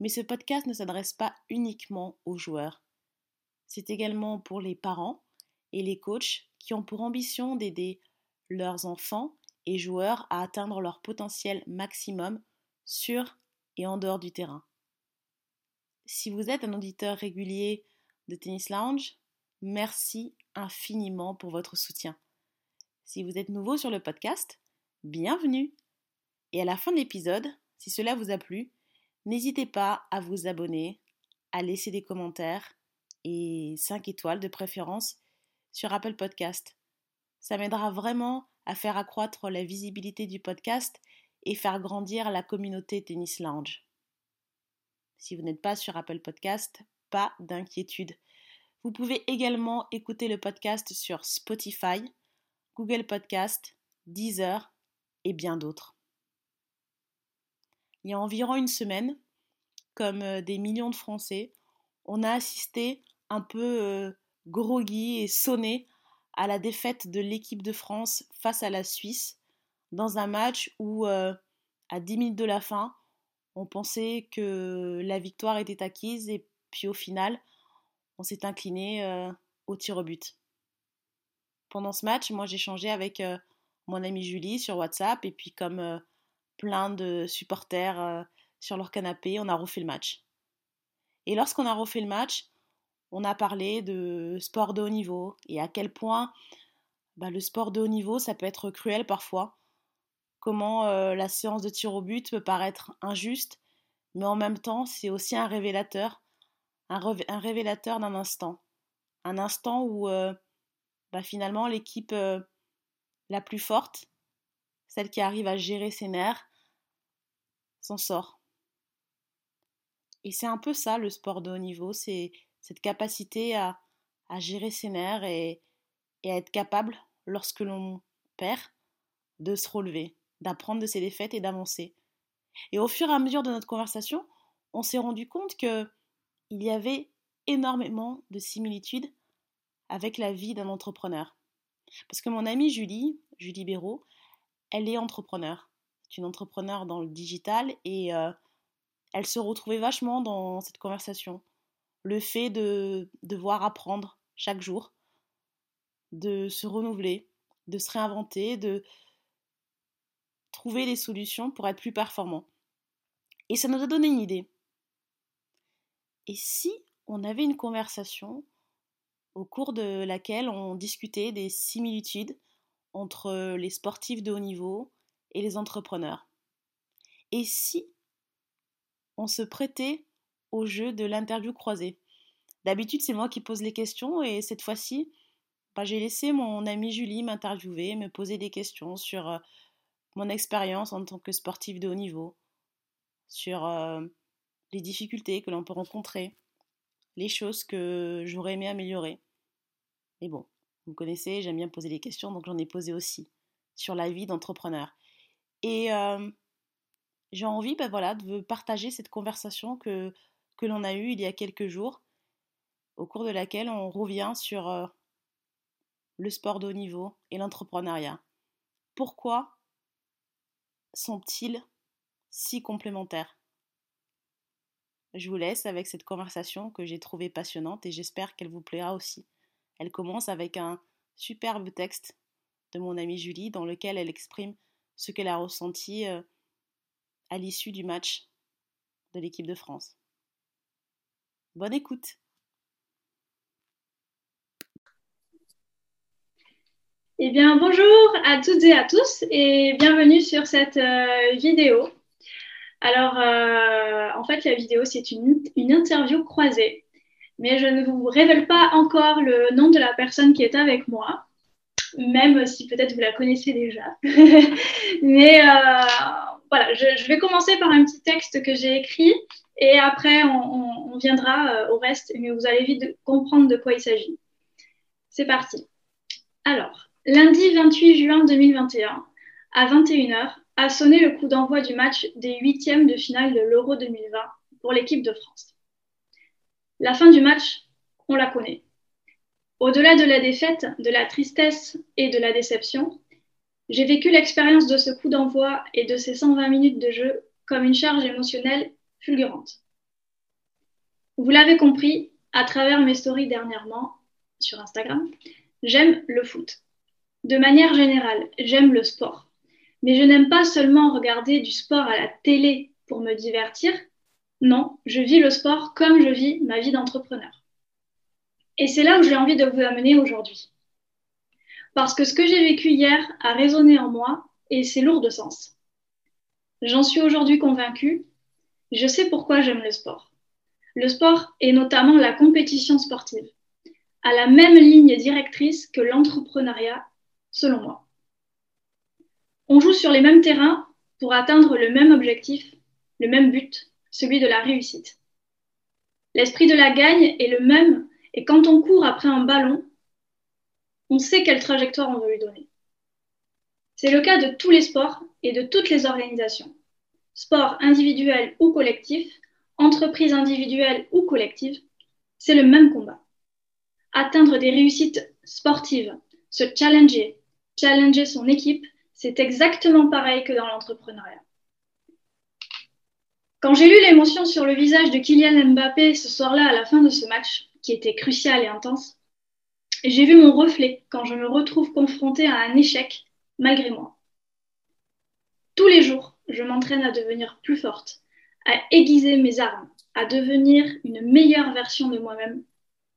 Mais ce podcast ne s'adresse pas uniquement aux joueurs. C'est également pour les parents et les coachs qui ont pour ambition d'aider leurs enfants et joueurs à atteindre leur potentiel maximum sur et en dehors du terrain. Si vous êtes un auditeur régulier de Tennis Lounge, merci infiniment pour votre soutien. Si vous êtes nouveau sur le podcast, bienvenue. Et à la fin de l'épisode, si cela vous a plu, n'hésitez pas à vous abonner, à laisser des commentaires et 5 étoiles de préférence sur Apple Podcast. Ça m'aidera vraiment à faire accroître la visibilité du podcast et faire grandir la communauté Tennis Lounge. Si vous n'êtes pas sur Apple Podcast, pas d'inquiétude. Vous pouvez également écouter le podcast sur Spotify, Google Podcast, Deezer et bien d'autres. Il y a environ une semaine, comme des millions de Français, on a assisté un peu groggy et sonné à la défaite de l'équipe de France face à la Suisse dans un match où, à 10 minutes de la fin, on pensait que la victoire était acquise et puis au final, on s'est incliné au tir au but. Pendant ce match, moi j'ai changé avec mon amie Julie sur WhatsApp et puis comme plein de supporters sur leur canapé, on a refait le match. Et lorsqu'on a refait le match, on a parlé de sport de haut niveau et à quel point bah, le sport de haut niveau, ça peut être cruel parfois. Comment euh, la séance de tir au but peut paraître injuste, mais en même temps, c'est aussi un révélateur, un, révélateur d'un instant. Un instant où euh, bah, finalement l'équipe euh, la plus forte, celle qui arrive à gérer ses nerfs, s'en sort. Et c'est un peu ça le sport de haut niveau, c'est cette capacité à, gérer ses nerfs et, à être capable, lorsque l'on perd, de se relever, d'apprendre de ses défaites et d'avancer. Et au fur et à mesure de notre conversation, on s'est rendu compte que il y avait énormément de similitudes avec la vie d'un entrepreneur. Parce que mon amie Julie, Julie Béraud, elle est entrepreneur. C'est une entrepreneur dans le digital et euh, elle se retrouvait vachement dans cette conversation le fait de devoir apprendre chaque jour, de se renouveler, de se réinventer, de trouver des solutions pour être plus performant. Et ça nous a donné une idée. Et si on avait une conversation au cours de laquelle on discutait des similitudes entre les sportifs de haut niveau et les entrepreneurs? Et si on se prêtait au jeu de l'interview croisée. D'habitude, c'est moi qui pose les questions et cette fois-ci, bah, j'ai laissé mon amie Julie m'interviewer, me poser des questions sur euh, mon expérience en tant que sportive de haut niveau, sur euh, les difficultés que l'on peut rencontrer, les choses que j'aurais aimé améliorer. Mais bon, vous connaissez, j'aime bien poser des questions, donc j'en ai posé aussi sur la vie d'entrepreneur. Et euh, j'ai envie bah, voilà, de partager cette conversation que que l'on a eue il y a quelques jours, au cours de laquelle on revient sur euh, le sport de haut niveau et l'entrepreneuriat. Pourquoi sont-ils si complémentaires? Je vous laisse avec cette conversation que j'ai trouvée passionnante et j'espère qu'elle vous plaira aussi. Elle commence avec un superbe texte de mon amie Julie dans lequel elle exprime ce qu'elle a ressenti euh, à l'issue du match de l'équipe de France. Bonne écoute. Eh bien, bonjour à toutes et à tous et bienvenue sur cette euh, vidéo. Alors, euh, en fait, la vidéo, c'est une, interview croisée, mais je ne vous révèle pas encore le nom de la personne qui est avec moi, même si peut-être vous la connaissez déjà. mais euh, voilà, je, vais commencer par un petit texte que j'ai écrit et après, on, on viendra au reste, mais vous allez vite comprendre de quoi il s'agit. C'est parti. Alors, lundi 28 juin 2021, à 21h, a sonné le coup d'envoi du match des huitièmes de finale de l'Euro 2020 pour l'équipe de France. La fin du match, on la connaît. Au-delà de la défaite, de la tristesse et de la déception, j'ai vécu l'expérience de ce coup d'envoi et de ces 120 minutes de jeu comme une charge émotionnelle fulgurante. Vous l'avez compris à travers mes stories dernièrement sur Instagram, j'aime le foot. De manière générale, j'aime le sport. Mais je n'aime pas seulement regarder du sport à la télé pour me divertir. Non, je vis le sport comme je vis ma vie d'entrepreneur. Et c'est là où j'ai envie de vous amener aujourd'hui. Parce que ce que j'ai vécu hier a résonné en moi et c'est lourd de sens. J'en suis aujourd'hui convaincue. Je sais pourquoi j'aime le sport. Le sport et notamment la compétition sportive, à la même ligne directrice que l'entrepreneuriat, selon moi. On joue sur les mêmes terrains pour atteindre le même objectif, le même but, celui de la réussite. L'esprit de la gagne est le même et quand on court après un ballon, on sait quelle trajectoire on veut lui donner. C'est le cas de tous les sports et de toutes les organisations. Sport individuel ou collectif, entreprise individuelle ou collective, c'est le même combat. Atteindre des réussites sportives, se challenger, challenger son équipe, c'est exactement pareil que dans l'entrepreneuriat. Quand j'ai lu l'émotion sur le visage de Kylian Mbappé ce soir-là à la fin de ce match, qui était crucial et intense. J'ai vu mon reflet quand je me retrouve confrontée à un échec malgré moi. Tous les jours, je m'entraîne à devenir plus forte, à aiguiser mes armes, à devenir une meilleure version de moi-même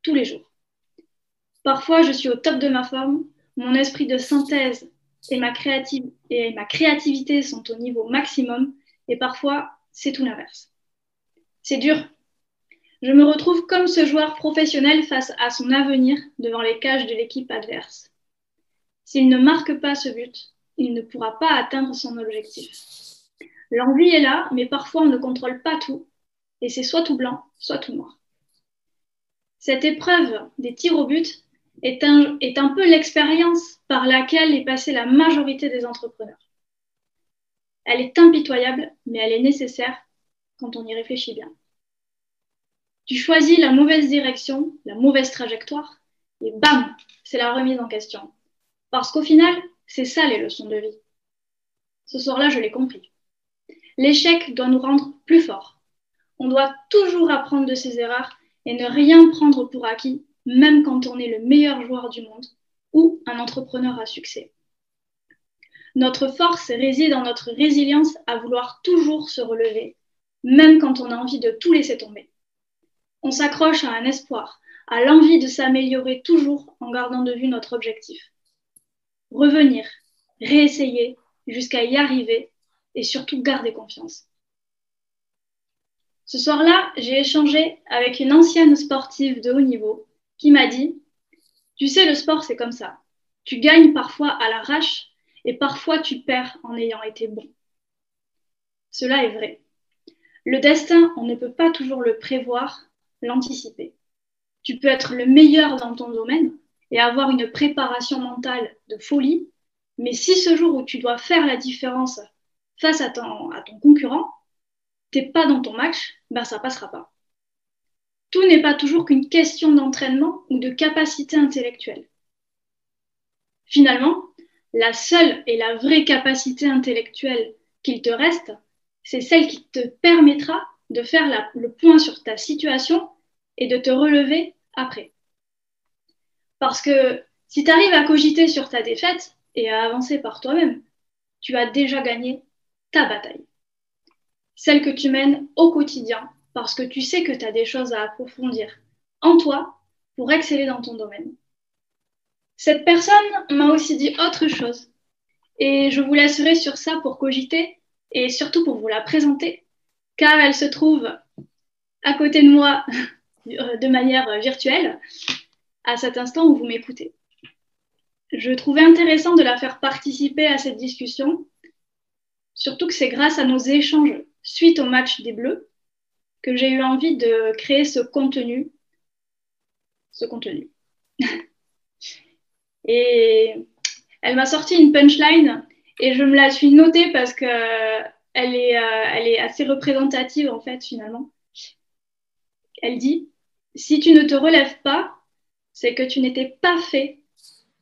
tous les jours. Parfois, je suis au top de ma forme, mon esprit de synthèse et ma, créativité sont au niveau maximum, et parfois, c'est tout l'inverse. C'est dur, je me retrouve comme ce joueur professionnel face à son avenir devant les cages de l'équipe adverse. S'il ne marque pas ce but, il ne pourra pas atteindre son objectif. L'envie est là, mais parfois on ne contrôle pas tout, et c'est soit tout blanc, soit tout noir. Cette épreuve des tirs au but est un, est un peu l'expérience par laquelle est passée la majorité des entrepreneurs. Elle est impitoyable, mais elle est nécessaire quand on y réfléchit bien. Tu choisis la mauvaise direction, la mauvaise trajectoire, et bam, c'est la remise en question. Parce qu'au final, c'est ça les leçons de vie. Ce soir-là, je l'ai compris. L'échec doit nous rendre plus forts. On doit toujours apprendre de ses erreurs et ne rien prendre pour acquis, même quand on est le meilleur joueur du monde ou un entrepreneur à succès. Notre force réside dans notre résilience à vouloir toujours se relever, même quand on a envie de tout laisser tomber. On s'accroche à un espoir, à l'envie de s'améliorer toujours en gardant de vue notre objectif. Revenir, réessayer jusqu'à y arriver et surtout garder confiance. Ce soir-là, j'ai échangé avec une ancienne sportive de haut niveau qui m'a dit, tu sais, le sport, c'est comme ça. Tu gagnes parfois à l'arrache et parfois tu perds en ayant été bon. Cela est vrai. Le destin, on ne peut pas toujours le prévoir l'anticiper. Tu peux être le meilleur dans ton domaine et avoir une préparation mentale de folie, mais si ce jour où tu dois faire la différence face à ton, à ton concurrent, t'es pas dans ton match, ben ça passera pas. Tout n'est pas toujours qu'une question d'entraînement ou de capacité intellectuelle. Finalement, la seule et la vraie capacité intellectuelle qu'il te reste, c'est celle qui te permettra de faire le point sur ta situation et de te relever après. Parce que si tu arrives à cogiter sur ta défaite et à avancer par toi-même, tu as déjà gagné ta bataille. Celle que tu mènes au quotidien parce que tu sais que tu as des choses à approfondir en toi pour exceller dans ton domaine. Cette personne m'a aussi dit autre chose et je vous laisserai sur ça pour cogiter et surtout pour vous la présenter car elle se trouve à côté de moi euh, de manière virtuelle à cet instant où vous m'écoutez. Je trouvais intéressant de la faire participer à cette discussion, surtout que c'est grâce à nos échanges suite au match des Bleus que j'ai eu envie de créer ce contenu. Ce contenu. et elle m'a sorti une punchline et je me la suis notée parce que elle est, euh, elle est assez représentative en fait finalement. Elle dit Si tu ne te relèves pas, c'est que tu n'étais pas fait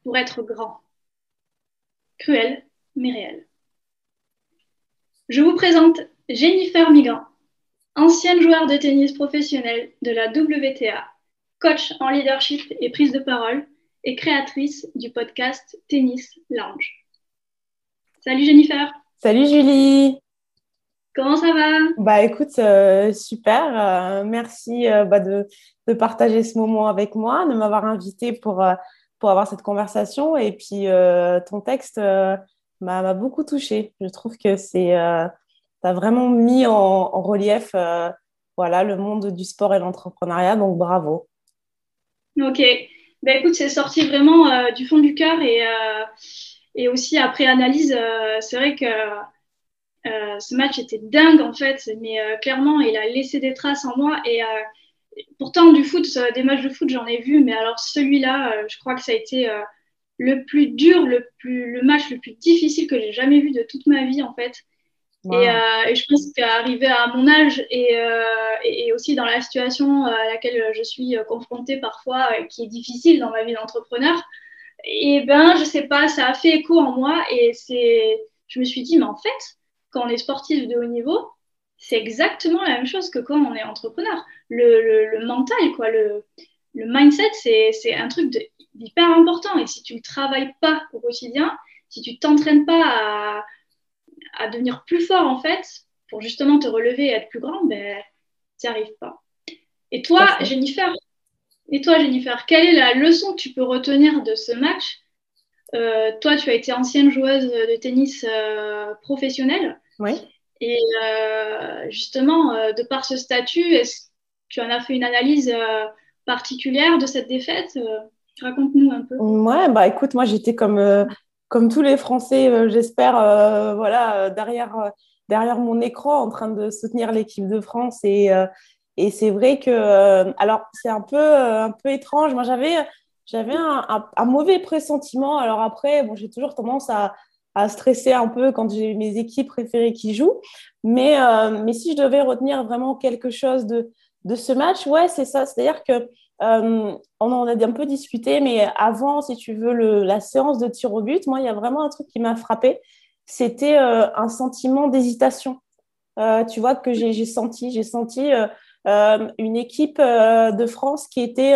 pour être grand. Cruel, mais réel. Je vous présente Jennifer Migrant, ancienne joueur de tennis professionnel de la WTA, coach en leadership et prise de parole et créatrice du podcast Tennis Lounge. Salut Jennifer. Salut Julie. Comment ça va? Bah écoute, euh, super. Euh, merci euh, bah, de, de, partager ce moment avec moi, de m'avoir invité pour, pour avoir cette conversation. Et puis ton texte m'a beaucoup touchée. Je trouve que c'est tu as vraiment mis en, en relief voilà, le monde du sport et l'entrepreneuriat. Donc bravo. Ok. Bah, écoute, c'est sorti vraiment du fond du cœur et, et aussi après analyse, c'est vrai que euh, ce match était dingue en fait, mais euh, clairement, il a laissé des traces en moi. Et euh, pourtant, du foot, des matchs de foot, j'en ai vu, mais alors celui-là, je crois que ça a été le plus dur, le, plus, le match le plus difficile que j'ai jamais vu de toute ma vie en fait. Et, je pense qu'arriver à mon âge et, et, aussi dans la situation à laquelle je suis confrontée parfois, qui est difficile dans ma vie d'entrepreneur, et ben je sais pas, ça a fait écho en moi et c'est, je me suis dit mais en fait, quand on est sportif de haut niveau, c'est exactement la même chose que quand on est entrepreneur. Le, mental, quoi, le, mindset, c'est un truc hyper important. Et si tu ne travailles pas au quotidien, si tu t'entraînes pas à, devenir plus fort, en fait, pour justement te relever et être plus grand, ben, tu n'y arrives pas. Et toi, Jennifer, et toi, Jennifer, quelle est la leçon que tu peux retenir de ce match? Euh, Toi, tu as été ancienne joueuse de tennis euh, professionnelle. Oui. Et euh, justement, euh, de par ce statut, est-ce que tu en as fait une analyse euh, particulière de cette défaite Raconte-nous un peu. Ouais, bah écoute, moi j'étais comme, comme tous les Français, j'espère, voilà, derrière, derrière mon écran en train de soutenir l'équipe de France. Et, et c'est vrai que, alors c'est un peu, un peu étrange. Moi j'avais, j'avais un, un, mauvais pressentiment. Alors après, bon, j'ai toujours tendance à, à stresser un peu quand j'ai mes équipes préférées qui jouent. Mais, euh, mais si je devais retenir vraiment quelque chose de, de ce match, ouais, c'est ça. C'est-à-dire que euh, on en a un peu discuté, mais avant, si tu veux, la séance de tir au but, moi, il y a vraiment un truc qui m'a frappé. C'était euh, un sentiment d'hésitation. tu vois, que j'ai senti. J'ai senti une équipe de France qui était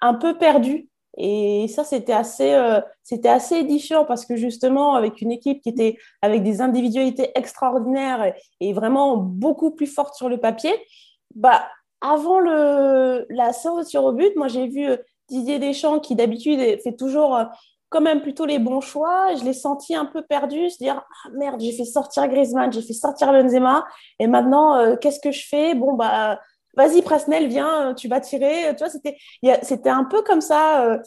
un peu perdue et ça, c'était assez, euh, c'était assez édifiant parce que justement, avec une équipe qui était avec des individualités extraordinaires et, vraiment beaucoup plus fortes sur le papier, bah, avant le, la séance tir au but, moi, j'ai vu euh, Didier Deschamps qui d'habitude fait toujours euh, quand même plutôt les bons choix. Je l'ai senti un peu perdu, se dire ah, merde, j'ai fait sortir Griezmann, j'ai fait sortir Benzema, et maintenant qu'est-ce que je fais? Bon bah vas-y Presnel, viens, tu vas tirer. Tu vois, c'était, c'était un peu comme ça. Euh,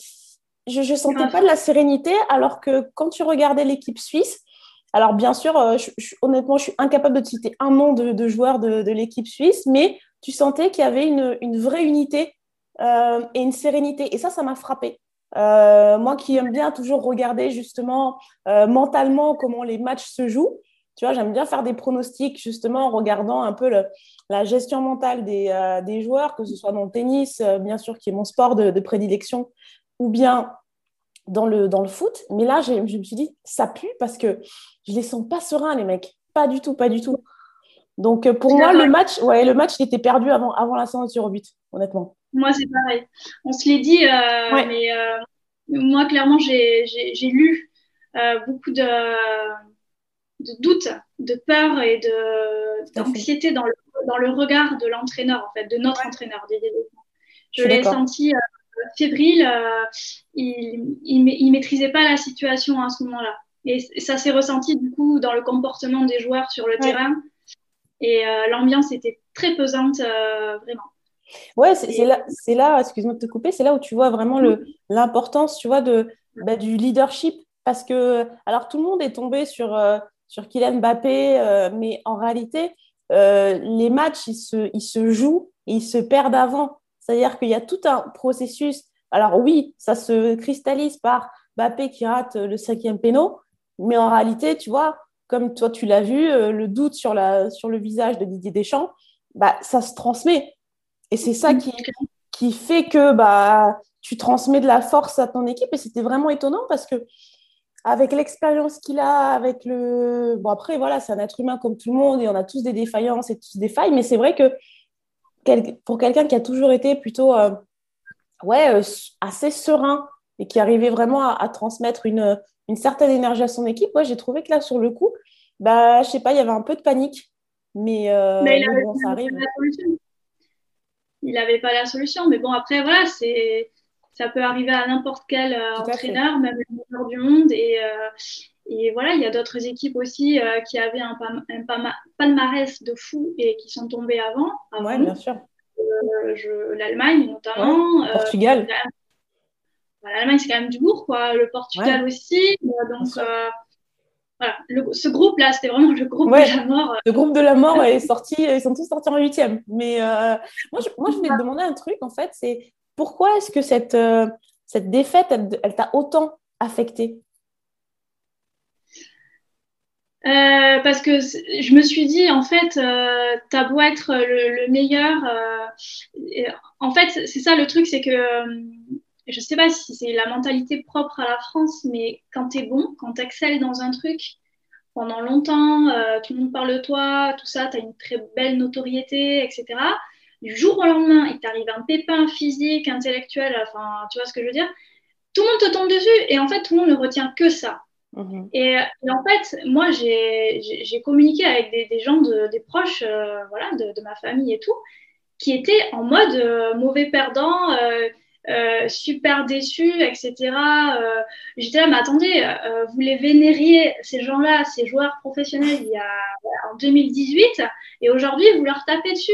je ne sentais pas de la sérénité, alors que quand tu regardais l'équipe suisse, alors bien sûr, euh, honnêtement, je suis incapable de citer un nom de, joueur de, l'équipe suisse, mais tu sentais qu'il y avait une, vraie unité euh, et une sérénité. Et ça, ça m'a frappé. moi qui aime bien toujours regarder justement mentalement comment les matchs se jouent, tu vois, j'aime bien faire des pronostics justement en regardant un peu la gestion mentale euh, des, joueurs, que ce soit dans le tennis, euh, bien sûr, qui est mon sport de, prédilection, ou bien dans le, dans le foot. Mais là, je, me suis dit, ça pue parce que je les sens pas sereins, les mecs. Pas du tout, pas du tout. Donc, euh, pour moi, le match, ouais, le match, il était perdu avant, avant la séance au but, honnêtement. Moi, c'est pareil. On se l'est dit, mais moi, clairement, j'ai lu beaucoup de de doute, de peur et d'anxiété dans le, dans le regard de l'entraîneur, en fait, de notre entraîneur Je, l'ai senti euh, fébrile, euh, il, il, maîtrisait pas la situation à ce moment-là. Et ça s'est ressenti du coup dans le comportement des joueurs sur le terrain. Et euh, l'ambiance était très pesante, vraiment. Ouais, c'est là, là excuse-moi de te couper, c'est là où tu vois vraiment l'importance, tu vois, de, bah, du leadership. Parce que, alors tout le monde est tombé sur, sur Kylian Mbappé, euh, mais en réalité, les matchs, ils se, jouent ils se perdent avant. C'est-à-dire qu'il y a tout un processus. Alors oui, ça se cristallise par Bappé qui rate le cinquième péno, mais en réalité, tu vois, comme toi tu l'as vu, le doute sur le visage de Didier Deschamps, bah, ça se transmet. Et c'est ça qui, qui fait que bah, tu transmets de la force à ton équipe. Et c'était vraiment étonnant parce que avec l'expérience qu'il a, avec le... Bon, après, voilà, c'est un être humain comme tout le monde et on a tous des défaillances et tous des failles, mais c'est vrai que pour quelqu'un qui a toujours été plutôt euh, ouais, euh, assez serein et qui arrivait vraiment à, transmettre une, une, certaine énergie à son équipe, ouais, j'ai trouvé que là, sur le coup, bah, je sais pas, il y avait un peu de panique. Mais, euh, mais, bon, ça arrive il n'avait pas la solution. Mais bon, après, voilà, c'est ça peut arriver à n'importe quel euh, entraîneur, même le meilleur du monde. Et, euh, et voilà, il y a d'autres équipes aussi euh, qui avaient un, palmarès de fou et qui sont tombées avant. Oui, bien sûr. L'Allemagne notamment. Portugal. L'Allemagne, c'est quand même du lourd, quoi. Le Portugal aussi. donc, voilà, ce groupe-là, c'était vraiment le groupe de la mort. Le groupe de la mort est sorti, ils sont tous sortis en huitième. Mais euh, moi, je, moi, je voulais te demander un truc, en fait, c'est pourquoi est-ce que cette, euh, cette défaite, elle, t'a autant affecté euh, parce que je me suis dit, en fait, euh, t'as beau être le, le meilleur. en fait, c'est ça le truc, c'est que je sais pas si c'est la mentalité propre à la France, mais quand tu es bon, quand tu excelles dans un truc pendant longtemps, euh, tout le monde parle de toi, tout ça, tu as une très belle notoriété, etc. Du jour au lendemain, il t'arrive un pépin physique, intellectuel, enfin, tu vois ce que je veux dire? Tout le monde te tombe dessus et en fait, tout le monde ne retient que ça. Mhm. Et, en fait, moi, j'ai communiqué avec des, gens, des proches euh, voilà, de, ma famille et tout, qui étaient en mode euh, mauvais perdant euh, super déçu, etc. J'étais là, mais attendez, vous les vénériez, ces gens-là, ces joueurs professionnels, il y a, en 2018, et aujourd'hui, vous leur tapez dessus.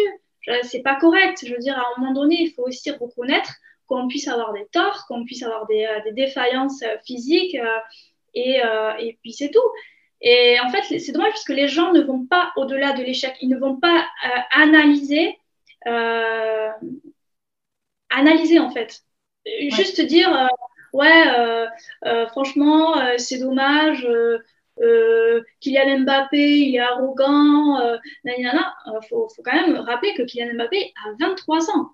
C'est pas correct. Je veux dire, à un moment donné, il faut aussi reconnaître qu'on puisse avoir des torts, qu'on puisse avoir des, des défaillances physiques, et, et, puis c'est tout. Et en fait, c'est dommage parce que les gens ne vont pas au-delà de l'échec, ils ne vont pas analyser analyser en fait. Juste dire, euh, ouais, euh, euh, franchement, c'est dommage. Kylian Mbappé, il est arrogant. Il faut, faut, quand même rappeler que Kylian Mbappé a 23 ans.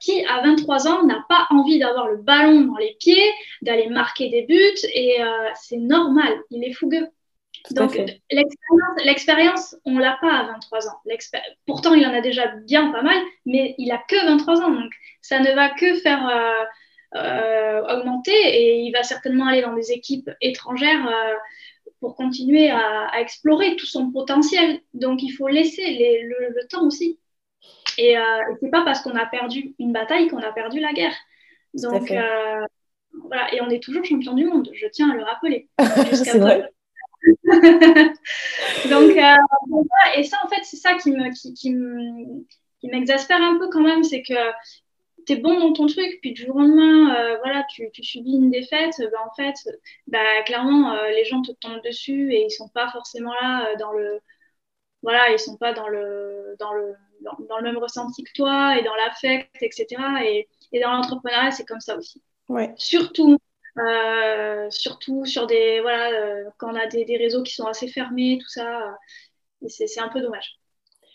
qui à 23 ans n'a pas envie d'avoir le ballon dans les pieds, d'aller marquer des buts et c'est normal, il est fougueux. Donc, l'expérience, on l'a pas à 23 ans. Pourtant, il en a déjà bien pas mal, mais il a que 23 ans. Donc, ça ne va que faire euh, euh, augmenter et il va certainement aller dans des équipes étrangères euh, pour continuer à, explorer tout son potentiel. Donc, il faut laisser le, temps aussi. Et c'est pas parce qu'on a perdu une bataille qu'on a perdu la guerre. Donc, voilà. Et on est toujours champion du monde, je tiens à le rappeler. c'est vrai. Donc, euh, et ça, en fait, c'est ça qui me, qui, qui m'exaspère un peu quand même, c'est que tu es bon dans ton truc, puis du jour au lendemain, euh, voilà, tu, tu, subis une défaite, bah, en fait, bah, clairement, euh, les gens te tombent dessus et ils sont pas forcément là dans le. Voilà, ils sont pas dans le, dans le, dans, le même ressenti que toi et dans l'affect, etc. Et, et dans l'entrepreneuriat, c'est comme ça aussi. Ouais. Surtout euh, surtout sur des voilà euh, quand on a des, des, réseaux qui sont assez fermés tout ça euh, c'est un peu dommage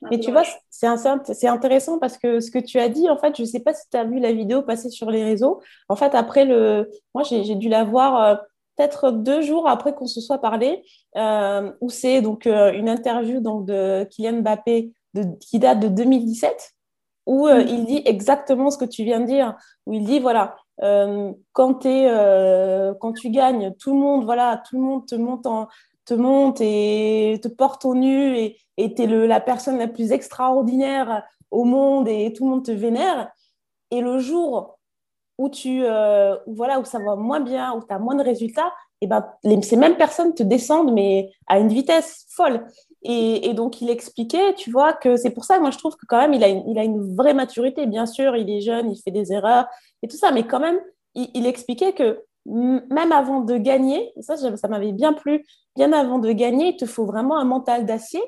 mais tu vois c'est intéressant parce que ce que tu as dit en fait je sais pas si tu as vu la vidéo passer sur les réseaux en fait après le moi j'ai dû la voir peut-être deux jours après qu'on se soit parlé où c'est donc une interview donc de Kylian Mbappé de, qui date de 2017 où mm. il dit exactement ce que tu viens de dire où il dit voilà euh, quand, euh, quand tu gagnes, tout le monde, voilà, tout le monde te monte, te monte et te porte au nu et tu es la personne la plus extraordinaire au monde et tout le monde te vénère. Et le jour où, tu, euh, voilà, où ça va moins bien, où tu as moins de résultats, et ben, ces mêmes personnes te descendent, mais à une vitesse folle. Et, donc, il expliquait, tu vois, que c'est pour ça que moi, je trouve que quand même, il a, une, il a une vraie maturité. Bien sûr, il est jeune, il fait des erreurs et tout ça, mais quand même, il, expliquait que même avant de gagner, et ça, ça m'avait bien plu, bien avant de gagner, il te faut vraiment un mental d'acier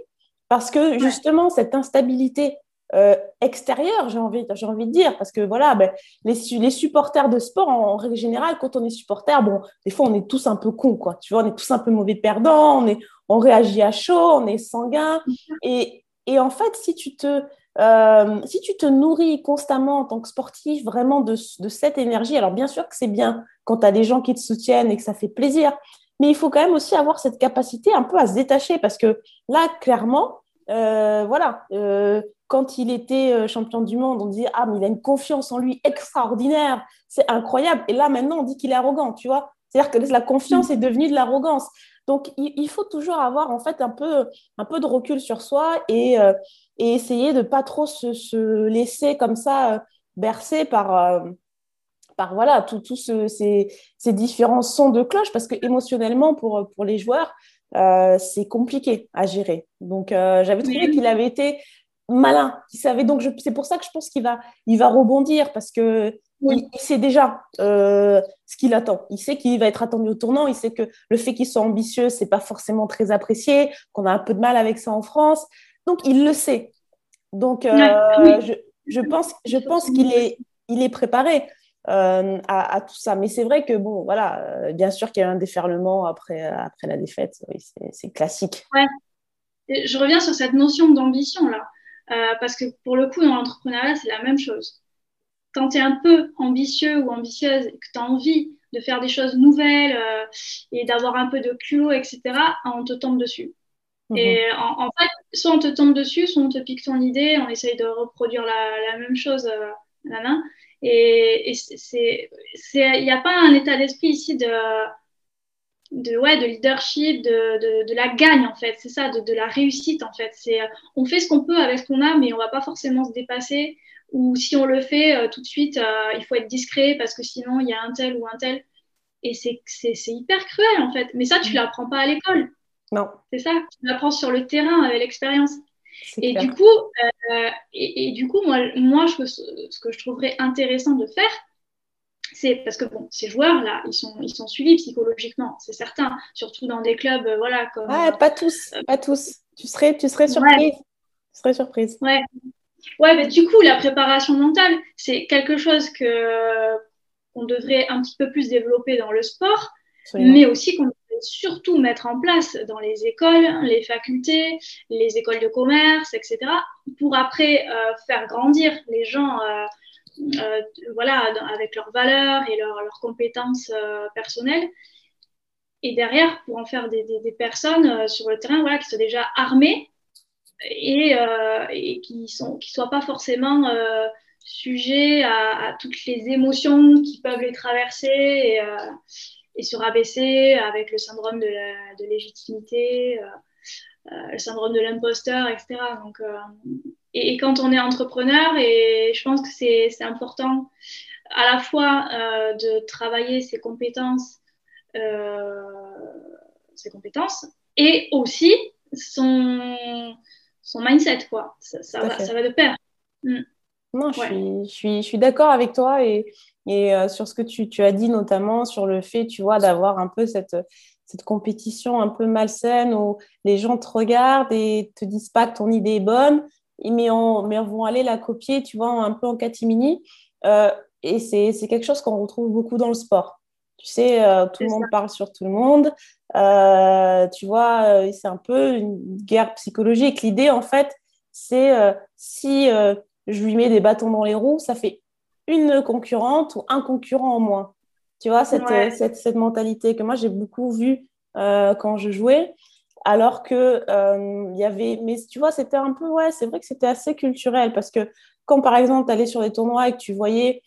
Parce que justement, cette instabilité euh, extérieure, j'ai envie, j'ai envie de dire, parce que voilà, ben, les, les, supporters de sport, en, règle générale, quand on est supporter, bon, des fois, on est tous un peu cons, quoi. Tu vois, on est tous un peu mauvais perdants, on, est, on réagit à chaud, on est sanguin. Et, et en fait, si tu te, euh, si tu te nourris constamment en tant que sportif vraiment de, cette énergie, alors bien sûr que c'est bien quand tu as des gens qui te soutiennent et que ça fait plaisir, mais il faut quand même aussi avoir cette capacité un peu à se détacher parce que là, clairement, euh, voilà, euh, quand il était champion du monde, on disait ah mais il a une confiance en lui extraordinaire, c'est incroyable. Et là maintenant on dit qu'il est arrogant, tu vois. C'est-à-dire que la confiance est devenue de l'arrogance. Donc il, faut toujours avoir en fait un peu un peu de recul sur soi et, et essayer de pas trop se, se laisser comme ça bercer par par voilà tous ces, ces, différents sons de cloche parce que émotionnellement pour pour les joueurs euh, c'est compliqué à gérer. Donc, euh, j'avais trouvé qu'il avait été malin, qu'il savait. Donc, c'est pour ça que je pense qu'il va, il va rebondir parce que il, sait déjà euh, ce qu'il attend. Il sait qu'il va être attendu au tournant. Il sait que le fait qu'il soit ambitieux, c'est pas forcément très apprécié, qu'on a un peu de mal avec ça en France. Donc, il le sait. Donc, je, je, pense, je pense qu'il est, il est préparé. Euh, à, tout ça. Mais c'est vrai que, bon, voilà, euh, bien sûr qu'il y a un déferlement après, euh, après la défaite. Oui, c'est classique. Ouais. je reviens sur cette notion d'ambition, là. parce que pour le coup, dans l'entrepreneuriat, c'est la même chose. Quand tu es un peu ambitieux ou ambitieuse et que tu as envie de faire des choses nouvelles et d'avoir un peu de culot, etc., on te tombe dessus. Mhm. Et en, fait, soit on te tombe dessus, soit on te pique ton idée, on essaye de reproduire la, la même chose. Là, là, et, il n'y a pas un état d'esprit ici de, de, ouais, de leadership, de, de, la gagne en fait. C'est ça, de, la réussite en fait. C'est, on fait ce qu'on peut avec ce qu'on a, mais on va pas forcément se dépasser. Ou si on le fait euh, tout de suite, euh, il faut être discret parce que sinon il y a un tel ou un tel. Et c'est, c'est, hyper cruel en fait. Mais ça, tu mm. l'apprends pas à l'école. Non. C'est ça, tu l'apprends sur le terrain avec l'expérience. Et du, coup, euh, et, du coup, moi, moi je, ce que je trouverais intéressant de faire, c'est parce que bon, ces joueurs-là, ils sont, ils sont suivis psychologiquement, c'est certain, surtout dans des clubs, euh, voilà, comme. Ouais, pas tous, euh, pas tous. Tu serais, tu serais surprise. Tu serais surprise. Ouais. Ouais, mais du coup, la préparation mentale, c'est quelque chose que qu'on devrait un petit peu plus développer dans le sport, mais aussi qu'on surtout mettre en place dans les écoles, les facultés, les écoles de commerce, etc., pour après euh, faire grandir les gens euh, euh, voilà, avec leurs valeurs et leurs compétences personnelles. Et derrière, pour en faire des, personnes sur le terrain voilà, qui sont déjà armées et, qui ne qui soient pas forcément sujets à, toutes les émotions qui peuvent les traverser. Et se rabaisser avec le syndrome de, la, de légitimité, euh, euh, le syndrome de l'imposteur, etc. Donc, euh, et, quand on est entrepreneur, et je pense que c'est important à la fois de travailler ses compétences, ses compétences, et aussi son, son mindset, quoi. Ça, ça, va, ça va, de pair. Mm. Non, je suis, je suis, je suis d'accord avec toi et, et euh, sur ce que tu, tu, as dit, notamment sur le fait, tu vois, d'avoir un peu cette, cette compétition un peu malsaine où les gens te regardent et te disent pas que ton idée est bonne, mais, on, mais on vont aller la copier, tu vois, un peu en catimini. Euh, et c'est quelque chose qu'on retrouve beaucoup dans le sport. Tu sais, euh, tout le monde parle sur tout le monde. tu vois, c'est un peu une guerre psychologique. L'idée, en fait, c'est si je lui mets des bâtons dans les roues, ça fait une concurrente ou un concurrent en moins. Tu vois, cette, cette, cette, mentalité que moi j'ai beaucoup vue euh, quand je jouais, alors que euh, il y avait. Mais tu vois, c'était un peu. Ouais, c'est vrai que c'était assez culturel parce que quand par exemple tu allais sur des tournois et que tu voyais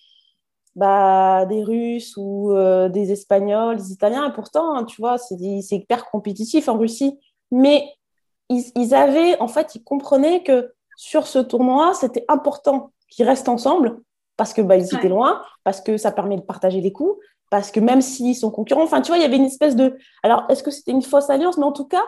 bah, des Russes ou euh, des Espagnols, des Italiens, et pourtant, hein, tu vois, c'est hyper compétitif en Russie, mais ils, ils avaient, en fait, ils comprenaient que sur ce tournoi, c'était important qu'ils restent ensemble parce que bah, ils étaient loin, parce que ça permet de partager les coups, parce que même s'ils sont concurrents, enfin, tu vois, il y avait une espèce de. Alors, est-ce que c'était une fausse alliance? Mais en tout cas,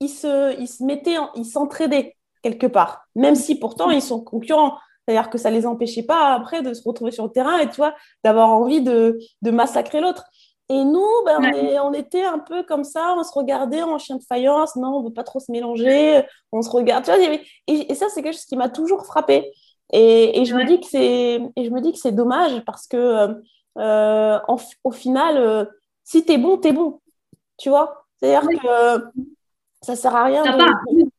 ils se, ils se mettaient, ils s'entraidaient quelque part, même si pourtant ils sont concurrents. C'est-à-dire que ça les empêchait pas après de se retrouver sur le terrain et tu vois, d'avoir envie de, de massacrer l'autre. Et nous, ben, on, était un peu comme ça, on se regardait en chien de faïence, non, on ne veut pas trop se mélanger, on se regarde. Tu vois, et, ça, c'est quelque chose qui m'a toujours frappé. Et, je me dis que c'est, et je me dis que c'est dommage parce que euh, au final, euh, si tu es bon, tu es bon. Tu vois C'est-à-dire que ça sert à rien. De...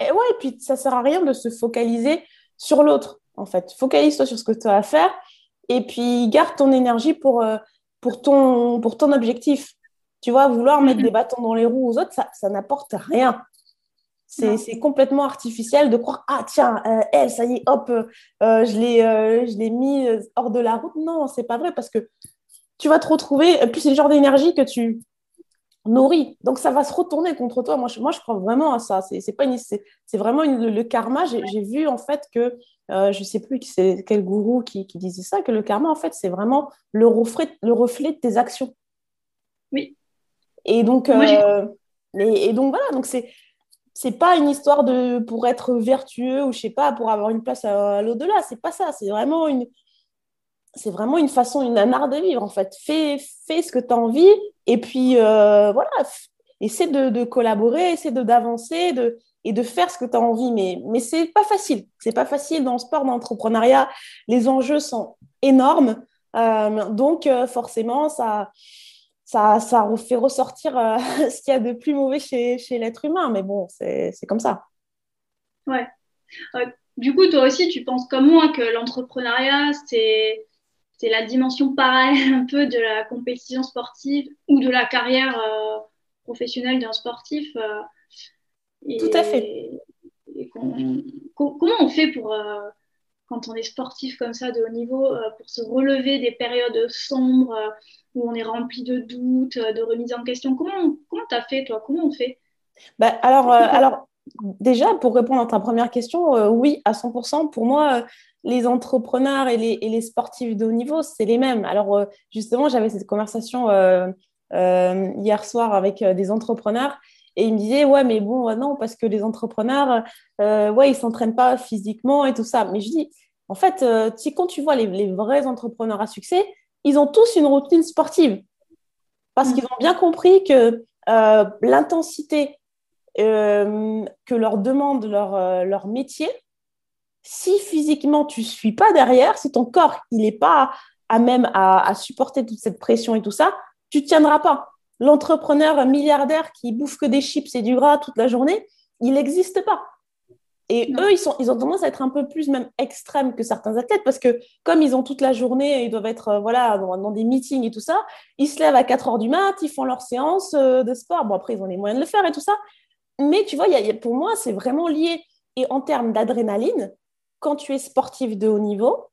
Et ouais, et puis ça sert à rien de se focaliser sur l'autre, en fait. Focalise-toi sur ce que tu as à faire et puis garde ton énergie pour, euh, pour, ton, pour ton objectif. Tu vois, vouloir mettre des bâtons dans les roues aux autres, ça, ça n'apporte rien. C'est complètement artificiel de croire, ah tiens, euh, elle, ça y est, hop, euh, je l'ai mis hors de la route. Non, c'est pas vrai parce que tu vas te retrouver, puis c'est le genre d'énergie que tu, nourrit. Donc, ça va se retourner contre toi. Moi, je, moi, je crois vraiment à ça. C'est, pas c'est, vraiment le, karma. J'ai, vu, en fait, que euh, je sais plus c'est quel gourou qui, qui, disait ça, que le karma, en fait, c'est vraiment le reflet, le reflet de tes actions. Oui. Et donc, euh, et, donc voilà. Donc, c'est c'est pas une histoire de pour être vertueux ou je sais pas pour avoir une place à, à l'au-delà c'est pas ça c'est vraiment une c'est vraiment une façon, une, un art de vivre en fait. Fais, fais ce que tu as envie et puis euh, voilà, essaie de, collaborer, essaie d'avancer de, et de faire ce que tu as envie. Mais, mais c'est pas facile. C'est pas facile dans le sport, d'entrepreneuriat. Les enjeux sont énormes. Euh, donc euh, forcément, ça, ça, ça fait ressortir ce qu'il y a de plus mauvais chez, chez l'être humain. Mais bon, c'est comme ça. Ouais. du coup, toi aussi, tu penses comme moi que l'entrepreneuriat, c'est c'est la dimension pareille un peu de la compétition sportive ou de la carrière euh, professionnelle d'un sportif. Euh, Tout à fait. comment on fait pour, euh, quand on est sportif comme ça de haut niveau, pour se relever des périodes sombres où on est rempli de doutes, de remises en question? Comment tu as fait, toi? Comment on fait? Bah, alors, alors, déjà, pour répondre à ta première question, oui, à 100%. Pour moi, les entrepreneurs et les, sportifs de haut niveau, c'est les mêmes. Alors, euh, justement, j'avais cette conversation euh, euh, hier soir avec des entrepreneurs et ils me disaient, ouais, mais bon, non, parce que les entrepreneurs, ouais, ils ne s'entraînent pas physiquement et tout ça. Mais je dis, en fait, quand tu vois les, vrais entrepreneurs à succès, ils ont tous une routine sportive parce qu'ils ont bien compris que l'intensité que leur demande leur, leur métier, si physiquement tu ne suis pas derrière, si ton corps il n'est pas à même à, supporter toute cette pression et tout ça, tu ne tiendras pas. L'entrepreneur milliardaire qui bouffe que des chips et du gras toute la journée, il n'existe pas. Et eux, ils, sont, ils ont tendance à être un peu plus même extrêmes que certains athlètes parce que comme ils ont toute la journée, ils doivent être euh, voilà, dans, des meetings et tout ça, ils se lèvent à 4 heures du mat, ils font leur séance euh, de sport. Bon, après, ils ont les moyens de le faire et tout ça. Mais tu vois, pour moi, c'est vraiment lié. Et en termes d'adrénaline, quand tu es sportif de haut niveau,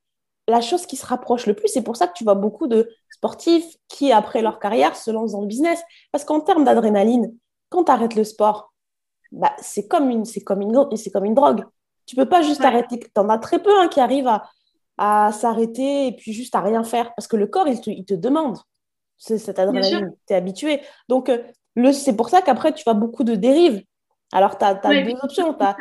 la chose qui se rapproche le plus, c'est pour ça que tu vois beaucoup de sportifs qui, après leur carrière, se lancent dans le business. Parce qu'en termes d'adrénaline, quand tu arrêtes le sport, bah, c'est comme, une, comme, une, comme une drogue. Tu peux pas juste arrêter. Tu en as très peu hein, qui arrivent à, s'arrêter et puis juste à rien faire. Parce que le corps, il te, il te demande cette adrénaline. Tu es habitué. Donc, euh, c'est pour ça qu'après, tu vois beaucoup de dérives. Alors, tu as, deux options. As...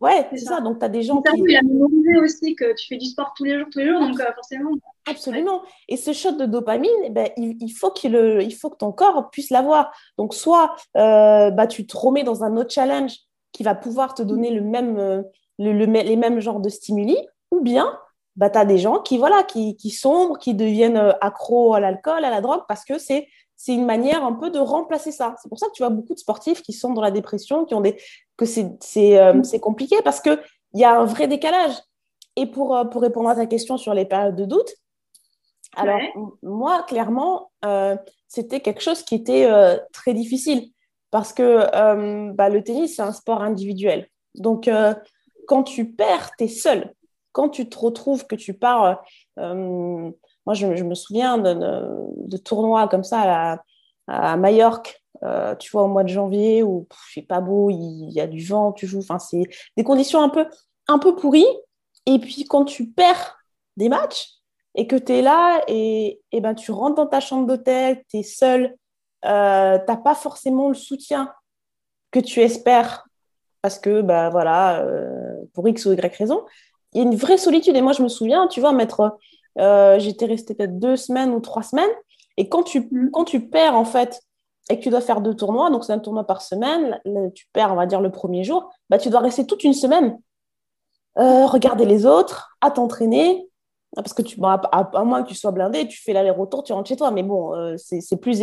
Ouais, c'est ça. Donc, tu as des gens qui. Il a mémorisé aussi que tu fais du sport tous les jours, tous les jours, donc euh, forcément. Absolument. Et ce shot de dopamine, eh ben, il, faut qu'il, il faut que ton corps puisse l'avoir. Donc, soit euh, bah, tu te remets dans un autre challenge qui va pouvoir te donner le même, euh, le, les mêmes genres de stimuli, ou bien bah, tu as des gens qui, voilà, qui, qui sombrent, qui deviennent accros à l'alcool, à la drogue, parce que c'est c'est une manière un peu de remplacer ça. C'est pour ça que tu vois beaucoup de sportifs qui sont dans la dépression, qui ont des que c'est euh, mm. compliqué parce que il y a un vrai décalage. Et pour, euh, pour répondre à ta question sur les périodes de doute, alors moi clairement euh, c'était quelque chose qui était très difficile parce que bah, le tennis c'est un sport individuel. Donc quand tu perds, tu es seul. Quand tu te retrouves que tu pars moi, je, me souviens de, tournois comme ça à, à Majorque, euh, tu vois, au mois de janvier, où il fait pas beau, il, y a du vent, tu joues. Enfin, c'est des conditions un peu, un peu pourries. Et puis, quand tu perds des matchs et que tu es là et, et, ben, tu rentres dans ta chambre d'hôtel, tu es seul, euh, tu n'as pas forcément le soutien que tu espères parce que, ben, voilà, euh, pour X ou Y raison, il y a une vraie solitude. Et moi, je me souviens, tu vois, mettre euh, j'étais restée peut-être deux semaines ou trois semaines. Et quand tu, quand tu perds, en fait, et que tu dois faire deux tournois, donc c'est un tournoi par semaine, tu perds, on va dire, le premier jour, bah, tu dois rester toute une semaine, euh, regarder les autres, à t'entraîner, parce que tu, à, moins que tu sois blindé, tu fais l'aller-retour, tu rentres chez toi, mais bon, euh, c'est plus,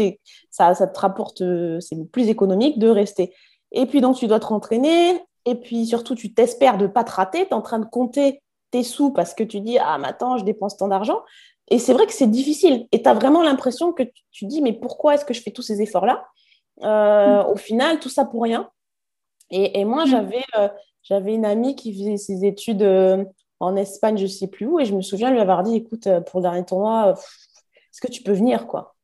ça, ça te rapporte, c'est plus économique de rester. Et puis donc, tu dois te rentraîner, et puis surtout, tu t'espères de ne pas te rater, tu es en train de compter tes sous parce que tu dis, ah, mais attends, je dépense tant d'argent. Et c'est vrai que c'est difficile. Et tu as vraiment l'impression que tu, dis, mais pourquoi est-ce que je fais tous ces efforts-là? Euh, Au final, tout ça pour rien. Et, moi, mm. j'avais euh, j'avais une amie qui faisait ses études euh, en Espagne, je ne sais plus où, et je me souviens lui avoir dit, écoute, pour le dernier tournoi, est-ce que tu peux venir quoi?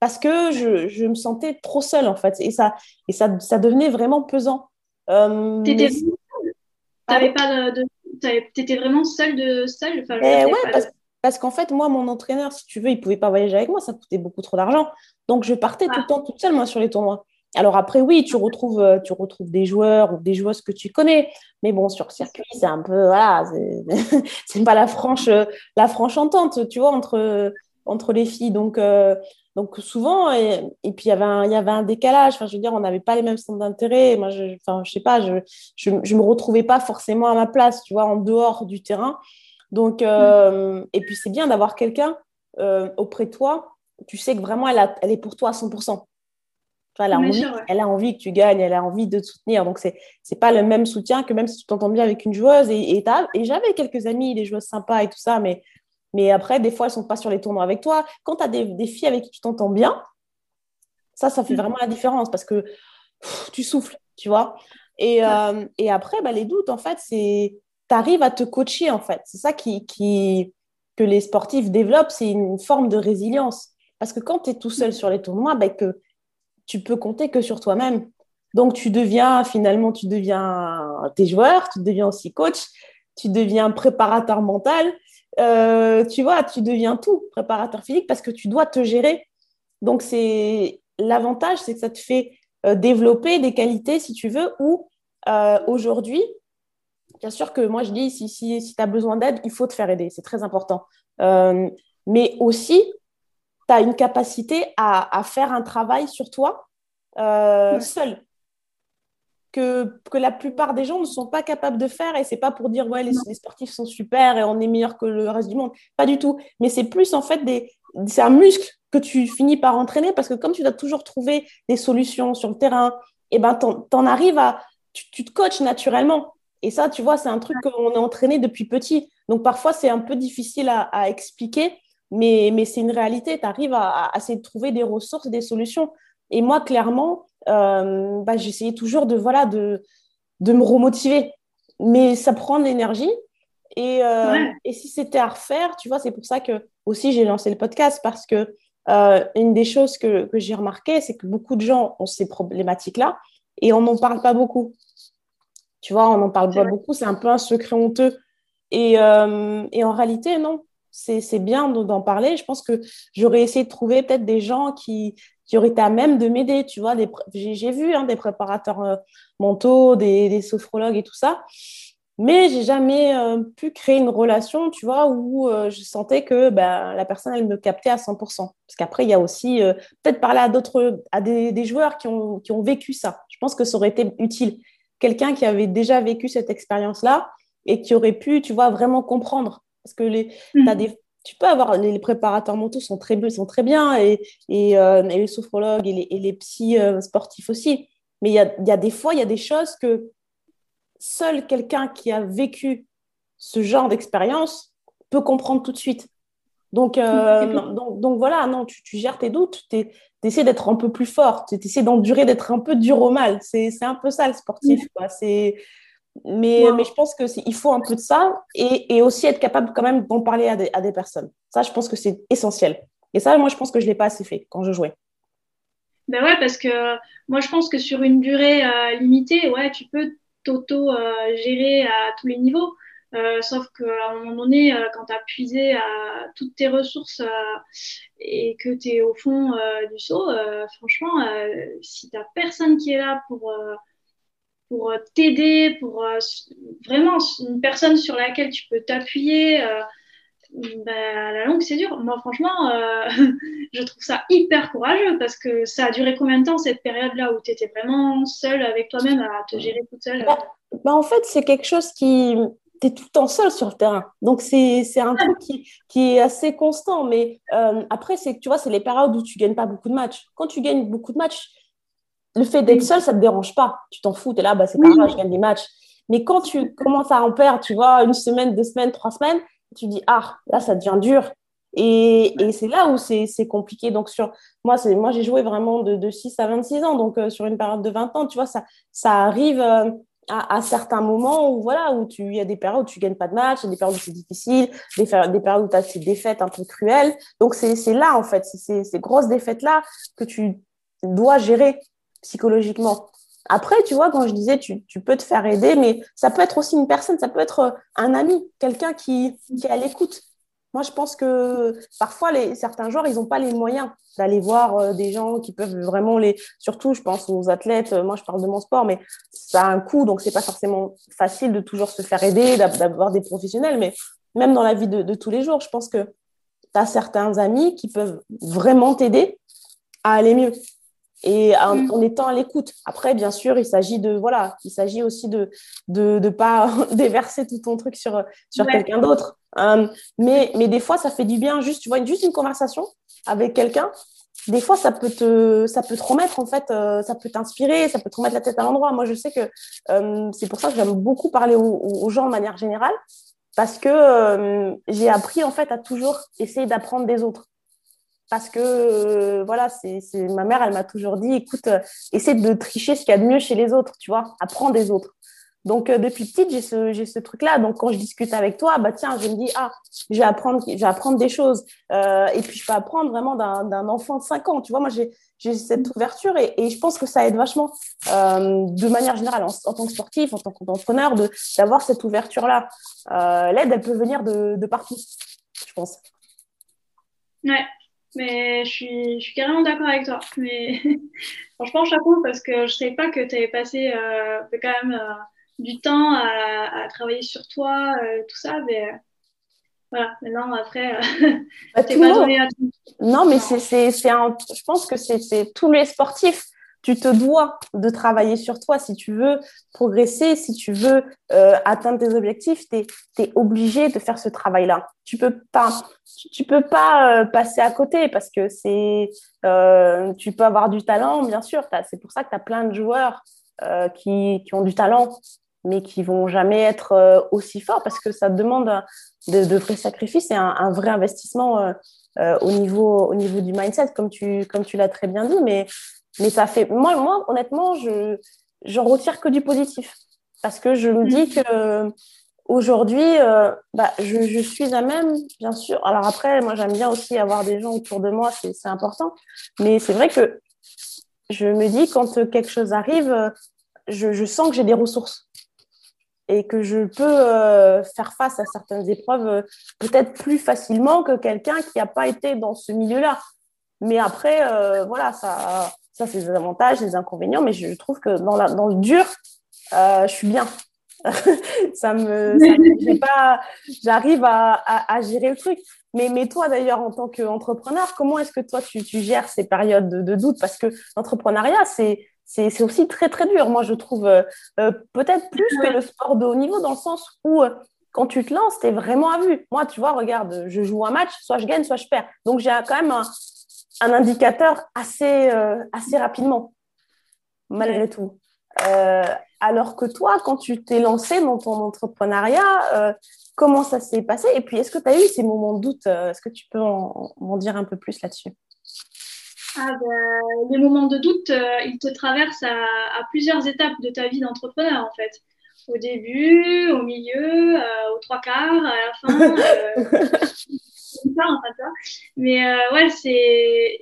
Parce que je, je, me sentais trop seule, en fait. Et ça, et ça, ça devenait vraiment pesant. Pas de, T'étais vraiment seule de seule? Enfin, eh ouais, parce, parce qu'en fait, moi, mon entraîneur, si tu veux, il pouvait pas voyager avec moi, ça coûtait beaucoup trop d'argent. Donc, je partais tout le ah. temps toute seule, moi, sur les tournois. Alors après, oui, tu retrouves, euh, tu retrouves des joueurs ou des joueuses que tu connais, mais bon, sur circuit, c'est un peu, voilà, c'est pas la franche, la franche entente, tu vois, entre, entre les filles. Donc, euh, donc souvent, et, puis il y avait un, décalage. Enfin, je veux dire, on n'avait pas les mêmes centres d'intérêt. Moi, je, enfin, je sais pas, je, je, je, me retrouvais pas forcément à ma place, tu vois, en dehors du terrain. Donc, euh, et puis c'est bien d'avoir quelqu'un euh, auprès de toi. Tu sais que vraiment, elle, a, elle est pour toi à 100%. elle, a envie, elle a envie que tu gagnes, elle a envie de te soutenir. Donc, ce n'est pas le même soutien que même si tu t'entends bien avec une joueuse. Et, et, et j'avais quelques amis, des joueuses sympas et tout ça, mais mais après, des fois, elles ne sont pas sur les tournois avec toi. Quand tu as des, filles avec qui tu t'entends bien, ça, ça fait mm. vraiment la différence parce que tu souffles, tu vois. Et, euh, et après, bah, les doutes, en fait, c'est tu arrives à te coacher, en fait. C'est ça qui, qui, que les sportifs développent, c'est une forme de résilience. Parce que quand tu es tout seul sur les tournois, bah, que tu peux compter que sur toi-même. Donc, tu deviens, finalement, tu deviens tes joueurs, tu deviens aussi coach, tu deviens préparateur mental, euh, tu vois, tu deviens tout, préparateur physique, parce que tu dois te gérer. Donc, c'est l'avantage, c'est que ça te fait euh, développer des qualités, si tu veux, ou euh, aujourd'hui, bien sûr que moi, je dis, si, si, si tu as besoin d'aide, il faut te faire aider, c'est très important. mais aussi, tu as une capacité à, à, faire un travail sur toi seul que, que, la plupart des gens ne sont pas capables de faire. Et c'est pas pour dire, ouais, les, sportifs sont super et on est meilleur que le reste du monde. Pas du tout. Mais c'est plus, en fait, des, c'est un muscle que tu finis par entraîner parce que comme tu dois toujours trouver des solutions sur le terrain, et eh ben, t'en, en arrives à. Tu, te coaches naturellement. Et ça, tu vois, c'est un truc qu'on est entraîné depuis petit. Donc parfois, c'est un peu difficile à, expliquer, mais, mais c'est une réalité. Tu arrives à, à, essayer de trouver des ressources, des solutions. Et moi, clairement, bah, j'essayais toujours de, voilà, de, de me remotiver. Mais ça prend de l'énergie. Et, euh, et si c'était à refaire, tu vois, c'est pour ça que aussi j'ai lancé le podcast parce que euh, une des choses que, que j'ai remarqué, c'est que beaucoup de gens ont ces problématiques-là et on n'en parle pas beaucoup. Tu vois, on n'en parle pas beaucoup, c'est un peu un secret honteux. Et, et en réalité, non, c'est bien d'en parler. Je pense que j'aurais essayé de trouver peut-être des gens qui, qui auraient été à même de m'aider. Tu vois, j'ai vu hein, des préparateurs euh, mentaux, des, sophrologues et tout ça. Mais j'ai jamais euh, pu créer une relation, tu vois, où euh, je sentais que ben, la personne, elle me captait à 100%. Parce qu'après, il y a aussi peut-être parler à d'autres, à des, joueurs qui ont, qui ont vécu ça. Je pense que ça aurait été utile. Quelqu'un qui avait déjà vécu cette expérience-là et qui aurait pu, tu vois, vraiment comprendre. Parce que mmh. as des, tu peux avoir les préparateurs mentaux sont très, sont très bien et, et, euh, les sophrologues et les, et les psy euh, sportifs aussi. Mais il y a, y a, des fois, il y a des choses que seul quelqu'un qui a vécu ce genre d'expérience peut comprendre tout de suite. Donc, euh, donc, donc, voilà, non, tu, tu gères tes doutes, tu essaies d'être un peu plus fort, tu essaies d'endurer, d'être un peu dur au mal. C'est un peu ça le sportif. C'est mais, mais je pense qu'il faut un peu de ça et, et, aussi être capable quand même d'en parler à des, à des, personnes. Ça, je pense que c'est essentiel. Et ça, moi, je pense que je ne l'ai pas assez fait quand je jouais. Ben ouais, parce que moi, je pense que sur une durée euh, limitée, ouais, tu peux t'auto-gérer à tous les niveaux. Euh, sauf qu'à un moment donné, euh, quand tu as puisé à toutes tes ressources et que tu es au fond du seau, franchement, si tu n'as personne qui est là pour pour euh, t'aider, pour euh, vraiment une personne sur laquelle tu peux t'appuyer. Euh, ben, à la longue, c'est dur. Moi, franchement, euh, je trouve ça hyper courageux parce que ça a duré combien de temps cette période-là où tu étais vraiment seule avec toi-même à te gérer toute seule? Bah, bah, En fait, c'est quelque chose qui. Tu es tout le temps seul sur le terrain. Donc, c'est un truc qui, qui, est assez constant. Mais euh, après, c'est tu vois, c'est les périodes où tu gagnes pas beaucoup de matchs. Quand tu gagnes beaucoup de matchs, le fait d'être seul, ça te dérange pas. Tu t'en fous, tu es là, bah, c'est pas grave, je gagne des matchs. Mais quand tu commences à en perdre, tu vois, une semaine, deux semaines, trois semaines, tu dis, ah, là, ça devient dur. Et, et c'est là où c'est compliqué. Donc, sur, moi, moi j'ai joué vraiment de, de, 6 à 26 ans. Donc, euh, sur une période de 20 ans, tu vois, ça, ça arrive euh, à, à, certains moments où, voilà, où il y a des périodes où tu gagnes pas de match, il y a des périodes où c'est difficile, des, des périodes où tu as ces défaites un peu cruelles. Donc, c'est là, en fait, c'est ces grosses défaites-là que tu dois gérer psychologiquement. Après, tu vois, quand je disais, tu, peux te faire aider, mais ça peut être aussi une personne, ça peut être euh, un ami, quelqu'un qui, qui est à l'écoute. Moi, je pense que parfois, les, certains joueurs, ils n'ont pas les moyens d'aller voir euh, des gens qui peuvent vraiment les... Surtout, je pense aux athlètes, moi, je parle de mon sport, mais ça a un coût, donc c'est pas forcément facile de toujours se faire aider, d'avoir des professionnels, mais même dans la vie de, de tous les jours, je pense que tu as certains amis qui peuvent vraiment t'aider à aller mieux et mm. en, étant à l'écoute. Après, bien sûr, il s'agit de voilà, il s'agit aussi de de de pas déverser tout ton truc sur sur quelqu'un d'autre. Euh, mais mais des fois, ça fait du bien. Juste, tu vois, juste une conversation avec quelqu'un. Des fois, ça peut te ça peut te remettre en fait, euh, ça peut t'inspirer, ça peut te remettre la tête à l'endroit. Moi, je sais que euh, c'est pour ça que j'aime beaucoup parler aux, aux, gens de manière générale parce que j'ai appris en fait à toujours essayer d'apprendre des autres parce que euh, voilà, c'est ma mère, elle m'a toujours dit, écoute, euh, essaie de tricher ce qu'il y a de mieux chez les autres, tu vois, apprends des autres. Donc euh, depuis petite, j'ai ce, ce truc-là. Donc quand je discute avec toi, bah tiens, je me dis ah, je vais apprendre, je vais apprendre des choses. et puis je peux apprendre vraiment d'un enfant de 5 ans. Tu vois, moi j'ai cette ouverture et, je pense que ça aide vachement de manière générale en, tant que sportif, en tant qu'entrepreneur, d'avoir cette ouverture-là. L'aide, elle peut venir de, de partout, je pense. Ouais, mais je suis, je suis carrément d'accord avec toi. Mais franchement, chapeau parce que je ne savais pas que tu avais passé euh, quand même euh, du temps à, à, travailler sur toi, euh, tout ça. Mais voilà, maintenant, après, bah, pas donné à tout. Non, mais c'est, je pense que c'est tous les sportifs tu te dois de travailler sur toi si tu veux progresser, si tu veux euh, atteindre tes objectifs, tu es, obligé de faire ce travail-là. Tu peux pas, tu peux pas euh, passer à côté parce que c'est, euh, tu peux avoir du talent, bien sûr. C'est pour ça que tu as plein de joueurs qui, ont du talent, mais qui vont jamais être aussi forts parce que ça demande de, vrais sacrifices et un, vrai investissement au, niveau, au niveau du mindset, comme tu, comme tu l'as très bien dit. Mais mais ça fait. Moi, moi honnêtement, je j'en retire que du positif. Parce que je me dis mm. que aujourd'hui, euh, bah, je, je, suis à même, bien sûr. Alors après, moi, j'aime bien aussi avoir des gens autour de moi, c'est important. Mais c'est vrai que je me dis, quand quelque chose arrive, je, je sens que j'ai des ressources et que je peux euh, faire face à certaines épreuves euh, peut-être plus facilement que quelqu'un qui n'a pas été dans ce milieu-là. Mais après, voilà, ça, ça, c'est des avantages, des inconvénients, mais je trouve que dans, la, dans le dur, euh, je suis bien. ça me, pas, j'arrive à, à, gérer le truc. Mais, mais toi, d'ailleurs, en tant qu'entrepreneur, comment est-ce que toi, tu, tu, gères ces périodes de, doute? Parce que l'entrepreneuriat, c'est, c'est, aussi très, très dur. Moi, je trouve euh, euh, peut-être plus que le sport de haut niveau, dans le sens où quand tu te lances, tu es vraiment à vue. Moi, tu vois, regarde, je joue un match, soit je gagne, soit je perds. Donc, j'ai quand même un, un indicateur assez, euh, assez rapidement, malgré tout. Euh, alors que toi, quand tu t'es lancé dans ton entrepreneuriat, euh, comment ça s'est passé? Et puis, est-ce que tu as eu ces moments de doute? Est-ce que tu peux en, dire un peu plus là-dessus? Ah ben, les moments de doute, ils te traversent à, à, plusieurs étapes de ta vie d'entrepreneur, en fait. Au début, au milieu, aux trois quarts, à la fin. Mais euh, ouais, c'est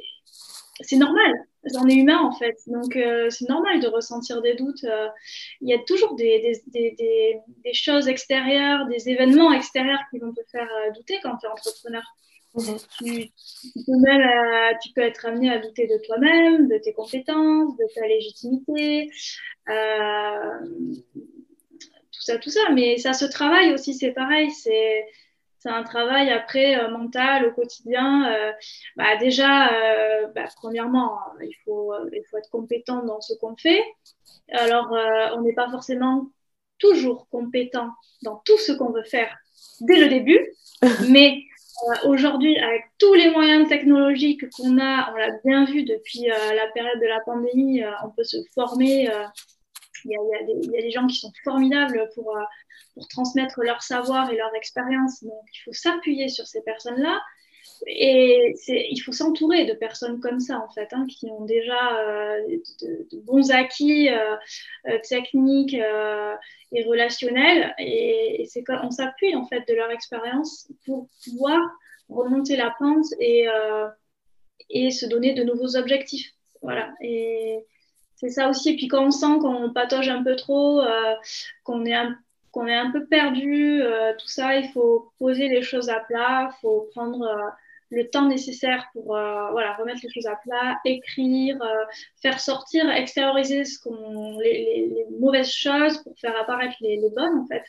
c'est normal. On est humain en fait, donc euh, c'est normal de ressentir des doutes. Euh, il y a toujours des, des, des, des, choses extérieures, des événements extérieurs qui vont te faire douter quand tu es entrepreneur. Mhm. Tu, peux même, tu peux être amené à douter de toi-même, de tes compétences, de ta légitimité, tout ça, tout ça. Mais ça se travaille aussi, c'est pareil. C'est c'est un travail après euh, mental au quotidien. Euh, bah, déjà, euh, bah, premièrement, il faut, il faut être compétent dans ce qu'on fait. Alors, on n'est pas forcément toujours compétent dans tout ce qu'on veut faire dès le début, mais aujourd'hui, avec tous les moyens technologiques qu'on a, on l'a bien vu depuis la période de la pandémie, on peut se former. Il y, a, des gens qui sont formidables pour pour transmettre leur savoir et leur expérience. Donc, il faut s'appuyer sur ces personnes-là. Et il faut s'entourer de personnes comme ça, en fait, hein, qui ont déjà euh, de, bons acquis euh, euh, techniques et relationnels. Et, c'est on s'appuie, en fait, de leur expérience pour pouvoir remonter la pente et, et se donner de nouveaux objectifs. Voilà. Et c'est ça aussi. Puis quand on sent qu'on patauge un peu trop, qu'on est un est un peu perdu, euh, tout ça, il faut poser les choses à plat, il faut prendre euh, le temps nécessaire pour euh, voilà, remettre les choses à plat, écrire, faire sortir, extérioriser les, mauvaises choses pour faire apparaître les, les bonnes en fait.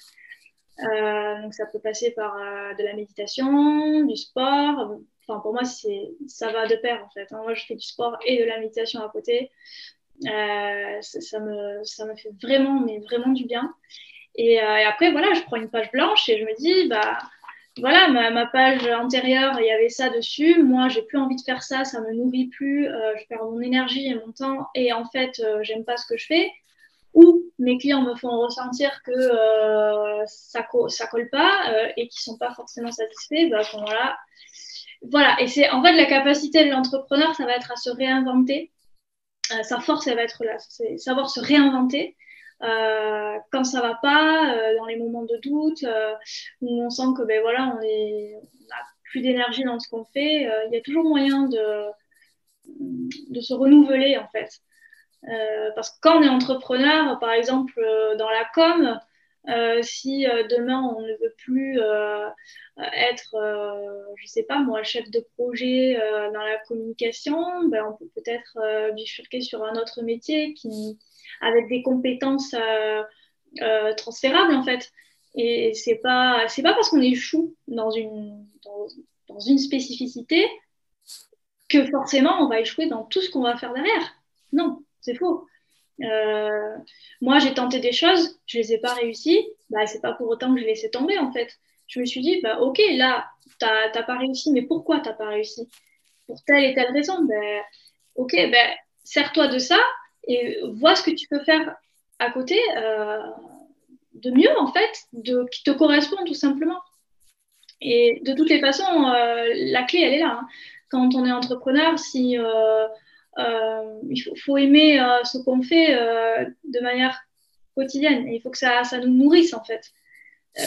donc ça peut passer par de la méditation, du sport. Enfin pour moi c'est ça va de pair en fait. Hein. Moi je fais du sport et de la méditation à côté. Ça, ça, me fait vraiment mais vraiment du bien. Euh, et, après, voilà, je prends une page blanche et je me dis, bah, voilà, ma, page antérieure, il y avait ça dessus. Moi, j'ai plus envie de faire ça, ça me nourrit plus, euh, je perds mon énergie et mon temps, et en fait, euh, j'aime pas ce que je fais. Ou mes clients me font ressentir que ça, ça colle pas et qu'ils sont pas forcément satisfaits. Bah, à ce moment-là, voilà. Et c'est en fait la capacité de l'entrepreneur, ça va être à se réinventer. Sa force, elle va être là, c'est savoir se réinventer. Euh, quand ça va pas, euh, dans les moments de doute, euh, où on sent que ben voilà, on n'a plus d'énergie dans ce qu'on fait, il y a toujours moyen de, de se renouveler en fait. parce que quand on est entrepreneur, par exemple dans la com, si demain on ne veut plus être, je sais pas moi, chef de projet dans la communication, ben, on peut peut-être bifurquer sur un autre métier qui, avec des compétences euh, euh, transférables en fait. Et c'est pas pas parce qu'on échoue dans une dans, une spécificité que forcément on va échouer dans tout ce qu'on va faire derrière. Non, c'est faux. Euh, moi, j'ai tenté des choses, je les ai pas réussies. Bah, c'est pas pour autant que je laissé tomber en fait. Je me suis dit, bah ok, là, t'as pas réussi, mais pourquoi t'as pas réussi? Pour telle et telle raison. Ben, ok, ben, sers-toi de ça et vois ce que tu peux faire à côté euh, de mieux, en fait, de, qui te correspond tout simplement. Et de toutes les façons, euh, la clé, elle est là. Hein. Quand on est entrepreneur, si, il faut, aimer ce qu'on fait de manière quotidienne. Il faut que ça, ça nous nourrisse, en fait.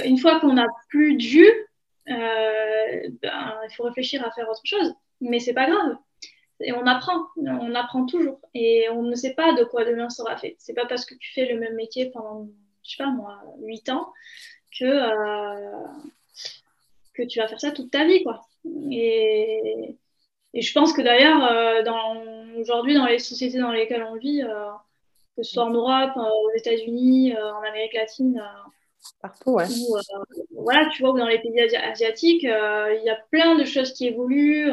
une fois qu'on n'a plus de ben, il faut réfléchir à faire autre chose. Mais c'est pas grave et on apprend, on apprend toujours. Et on ne sait pas de quoi demain sera fait. C'est pas parce que tu fais le même métier pendant, je sais pas moi, 8 ans que, euh, que tu vas faire ça toute ta vie, quoi. Et, et je pense que d'ailleurs, euh, aujourd'hui, dans les sociétés dans lesquelles on vit, euh, que ce soit en Europe, aux États-Unis, en Amérique latine, partout, ouais. voilà, tu vois, ou dans les pays asiatiques, il y a plein de choses qui évoluent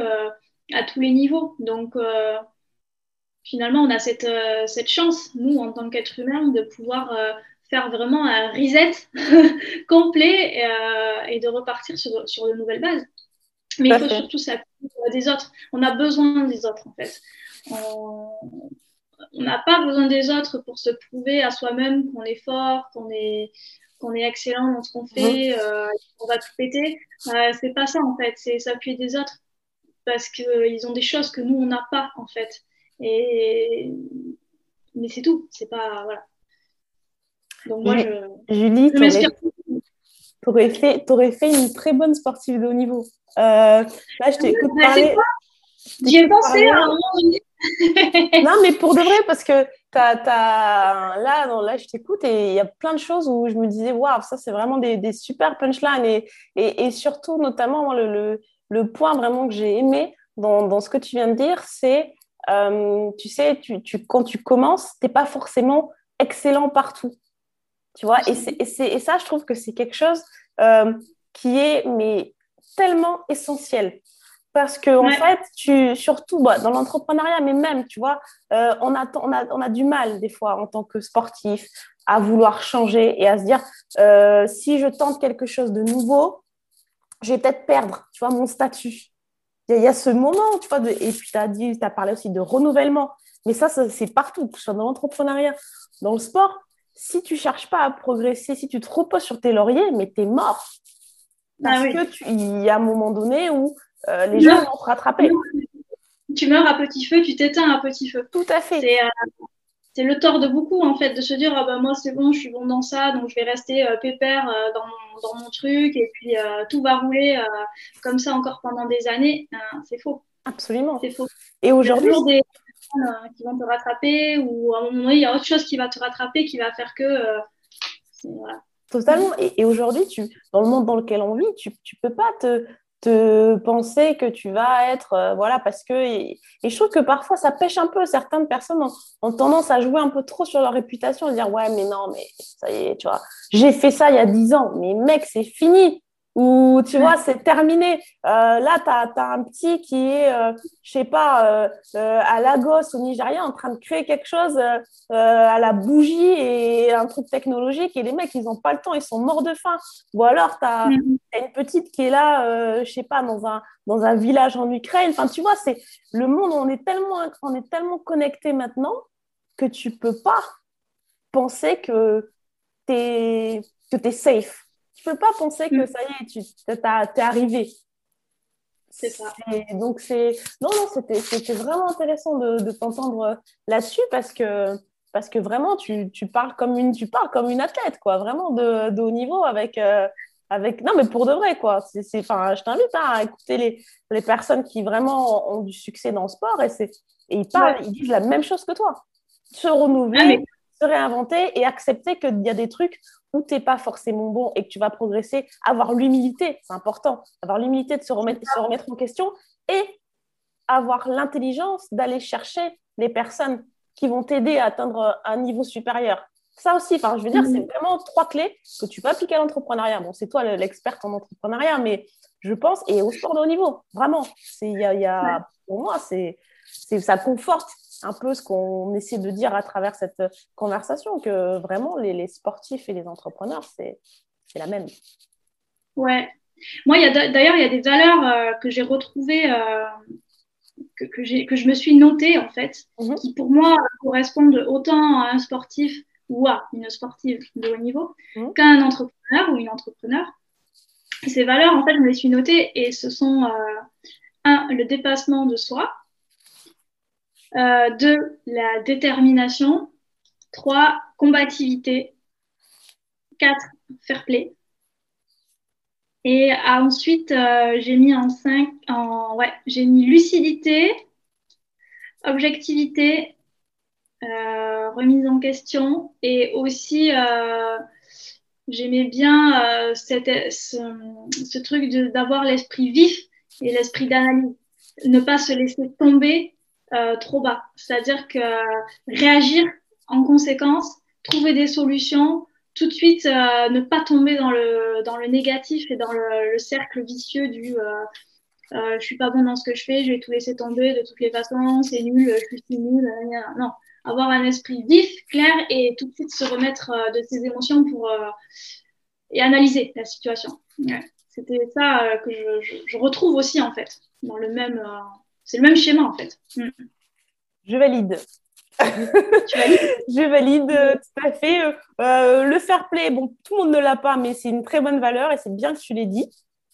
à tous les niveaux. Donc, euh, finalement, on a cette, euh, cette chance, nous, en tant qu'être humain, de pouvoir euh, faire vraiment un reset complet et, de repartir sur, sur de nouvelles bases. Mais il faut surtout s'appuyer des autres. On a besoin des autres, en fait. On n'a pas besoin des autres pour se prouver à soi-même qu'on est fort, qu'on est, qu'on est excellent dans ce qu'on fait, qu'on va tout péter. c'est pas ça, en fait. C'est s'appuyer des autres parce qu'ils ont des choses que nous, on n'a pas, en fait. Et... Mais c'est tout, c'est pas... Voilà. Donc moi, je... Julie, tu aurais, fait, aurais fait une très bonne sportive de haut niveau. Euh, là, je t'écoute parler... J'y ai pensé à un moment non, mais pour de vrai, parce que t'as, Là, non, là, je t'écoute et il y a plein de choses où je me disais, waouh, ça, c'est vraiment des, des super punchlines. Et, et, et, surtout, notamment, le, le, le point vraiment que j'ai aimé dans, ce que tu viens de dire, c'est, euh, tu sais, tu, quand tu commences, tu n'es pas forcément excellent partout. Tu vois, et, et, ça, je trouve que c'est quelque chose euh, qui est mais tellement essentiel. Parce que, en fait, tu, surtout bah, dans l'entrepreneuriat, mais même, tu vois, euh, on, a, on, a, on a du mal, des fois, en tant que sportif, à vouloir changer et à se dire euh, si je tente quelque chose de nouveau, je vais peut-être perdre, tu vois, mon statut. Il y, a ce moment, tu vois, de, et puis tu as dit, as parlé aussi de renouvellement. Mais ça, c'est partout, que ce soit dans l'entrepreneuriat, dans le sport. Si tu cherches pas à progresser, si tu te reposes sur tes lauriers, mais tu es mort. Ah Parce que il y a un moment donné où euh, les gens vont te rattraper. Tu meurs à petit feu, tu t'éteins à petit feu. Tout à fait. C'est euh, le tort de beaucoup, en fait, de se dire ah bah, moi, c'est bon, je suis bon dans ça, donc je vais rester euh, pépère dans, mon, dans, mon, truc, et puis tout va rouler comme ça encore pendant des années. c'est faux. Absolument. C'est faux. Et aujourd'hui. Des personnes qui vont te rattraper, ou à un moment donné, il y a autre chose qui va te rattraper qui va faire que. Voilà. Totalement. Et, aujourd'hui, tu, dans le monde dans lequel on vit, tu ne peux pas te, te penser que tu vas être euh, voilà parce que et, je trouve que parfois ça pêche un peu certaines personnes ont, tendance à jouer un peu trop sur leur réputation à dire ouais mais non mais ça y est tu vois j'ai fait ça il y a dix ans mais mec c'est fini ou tu vois, c'est terminé. Euh, là, tu as, un petit qui est, euh, je sais pas, euh, à Lagos, au Nigeria, en train de créer quelque chose à la bougie et un truc technologique. Et les mecs, ils n'ont pas le temps, ils sont morts de faim. Ou alors, tu as, mm-hmm. une petite qui est là, je sais pas, dans un, dans un village en Ukraine. Enfin, tu vois, c'est le monde, on est tellement, on est tellement connecté maintenant que tu peux pas penser que tu es, que es safe tu peux pas penser que mm. ça y est, tu es arrivé. C'est ça. donc, c'est. Non, non, c'était vraiment intéressant de, de t'entendre là-dessus parce que, parce que vraiment, tu, tu, parles comme une, tu parles comme une athlète, quoi, vraiment de, de haut niveau avec. Euh, avec... Non, mais pour de vrai, quoi. C'est, enfin, je t'invite hein, à écouter les, les personnes qui vraiment ont du succès dans le sport et, et ils parlent, ils disent la même chose que toi. Se renouveler, se réinventer et accepter qu'il y a des trucs où tu n'es pas forcément bon et que tu vas progresser, avoir l'humilité, c'est important, avoir l'humilité de se remettre, se remettre en question et avoir l'intelligence d'aller chercher les personnes qui vont t'aider à atteindre un niveau supérieur. Ça aussi, enfin, je veux dire, c'est mm. vraiment trois clés que tu peux appliquer à l'entrepreneuriat. Bon, c'est toi l'experte en entrepreneuriat, mais je pense, et au sport de haut niveau, vraiment. Y a, y a, pour moi, c'est, ça conforte un peu ce qu'on essaie de dire à travers cette conversation, que vraiment les, sportifs et les entrepreneurs, c'est la même. Ouais. Moi, d'ailleurs, il y a des valeurs euh, que j'ai retrouvées, euh, que, que, que, je me suis notées, en fait, mhm. qui pour moi correspondent autant à un sportif ou à une sportive de haut niveau mhm. qu'à un entrepreneur ou une entrepreneur. Ces valeurs, en fait, je me les suis notées et ce sont, euh, un, le dépassement de soi, euh, deux, la détermination. Trois, combativité. Quatre, fair play. Et ensuite, euh, j'ai mis en cinq, en, ouais, j'ai mis lucidité, objectivité, euh, remise en question et aussi j'aimais bien ce, ce, truc d'avoir l'esprit vif et l'esprit d'analyse, ne pas se laisser tomber euh, trop bas. C'est-à-dire que réagir en conséquence, trouver des solutions, tout de suite euh, ne pas tomber dans le, dans le négatif et dans le, cercle vicieux du euh, euh, je suis pas bon dans ce que je fais, je vais tout laisser tomber de toutes les façons, c'est nul, je suis nul. Non, avoir un esprit vif, clair et tout de suite se remettre de ses émotions pour et analyser la situation. C'était ça que je, je, retrouve aussi en fait dans le même c'est le même schéma en fait. Mm. Je valide. je valide euh, tout à fait. Euh, euh, le fair play, bon, tout le monde ne l'a pas, mais c'est une très bonne valeur et c'est bien que tu l'aies dit.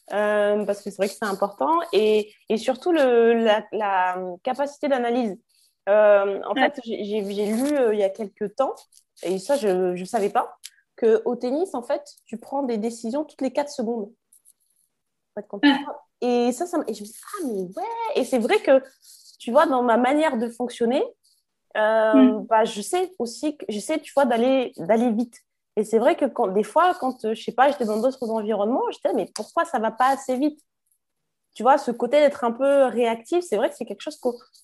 parce que c'est vrai que c'est important. Et, et surtout, le, la, capacité d'analyse. en fait, j'ai lu il y a quelques temps, et ça, je ne savais pas, qu'au tennis, en fait, tu prends des décisions toutes les 4 secondes. En fait, quand tu et ça, ça et je me dis, ah, mais ouais. Et c'est vrai que, tu vois, dans ma manière de fonctionner, euh, mm. bah, je sais aussi, que, je sais, tu vois, d'aller, vite. Et c'est vrai que quand, des fois, quand, euh, je sais pas, j'étais dans d'autres environnements, je disais, mais pourquoi ça va pas assez vite? Tu vois, ce côté d'être un peu réactif, c'est vrai que c'est quelque chose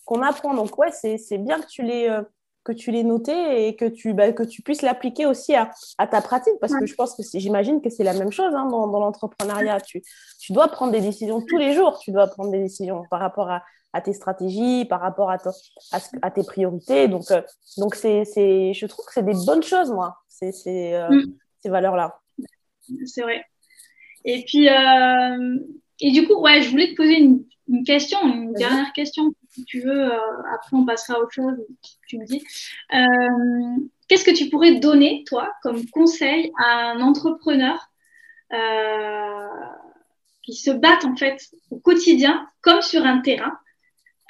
qu'on, apprend. Donc, ouais, c'est, c'est bien que tu l'aies, euh, que tu l'aies noté et que tu, bah, que tu puisses l'appliquer aussi à, à, ta pratique, parce que je pense que j'imagine que c'est la même chose hein, dans, dans l'entrepreneuriat. Tu, tu dois prendre des décisions tous les jours, tu dois prendre des décisions par rapport à, à tes stratégies, par rapport à, à, à, tes priorités. Donc, euh, donc c'est, c'est, je trouve que c'est des bonnes choses, moi, ces, euh, mm. ces valeurs-là. C'est vrai. Et puis, euh, et du coup, ouais, je voulais te poser une, une question, une dernière question, si tu veux. après, on passera à autre chose, tu me dis. qu'est-ce que tu pourrais donner, toi, comme conseil à un entrepreneur qui se bat, en fait, au quotidien, comme sur un terrain,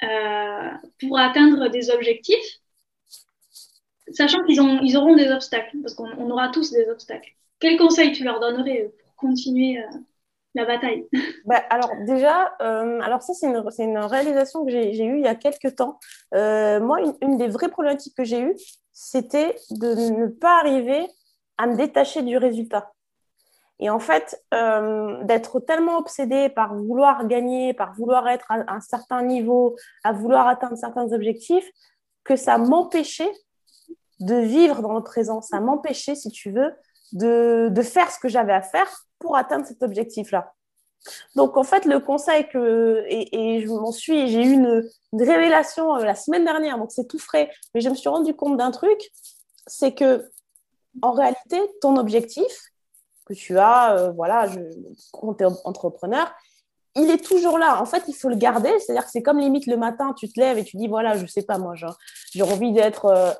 euh, pour atteindre des objectifs, sachant qu'ils ils auront des obstacles, parce qu'on aura tous des obstacles. Quel conseil tu leur donnerais pour continuer euh, la bataille bah, Alors déjà, euh, alors ça c'est une, une, réalisation que j'ai eue il y a quelques temps. moi, une, une, des vraies problématiques que j'ai eues, c'était de ne pas arriver à me détacher du résultat. Et en fait, euh, d'être tellement obsédé par vouloir gagner, par vouloir être à un certain niveau, à vouloir atteindre certains objectifs, que ça m'empêchait de vivre dans le présent. Ça m'empêchait, si tu veux, de, faire ce que j'avais à faire pour atteindre cet objectif-là. Donc, en fait, le conseil que, et, je m'en suis, j'ai eu une, révélation euh, la semaine dernière, donc c'est tout frais, mais je me suis rendu compte d'un truc, c'est que, en réalité, ton objectif, que tu as, euh, voilà, quand tu es entrepreneur, il est toujours là. En fait, il faut le garder. C'est-à-dire que c'est comme limite le matin, tu te lèves et tu dis, voilà, je sais pas, moi, j'ai envie d'être, euh,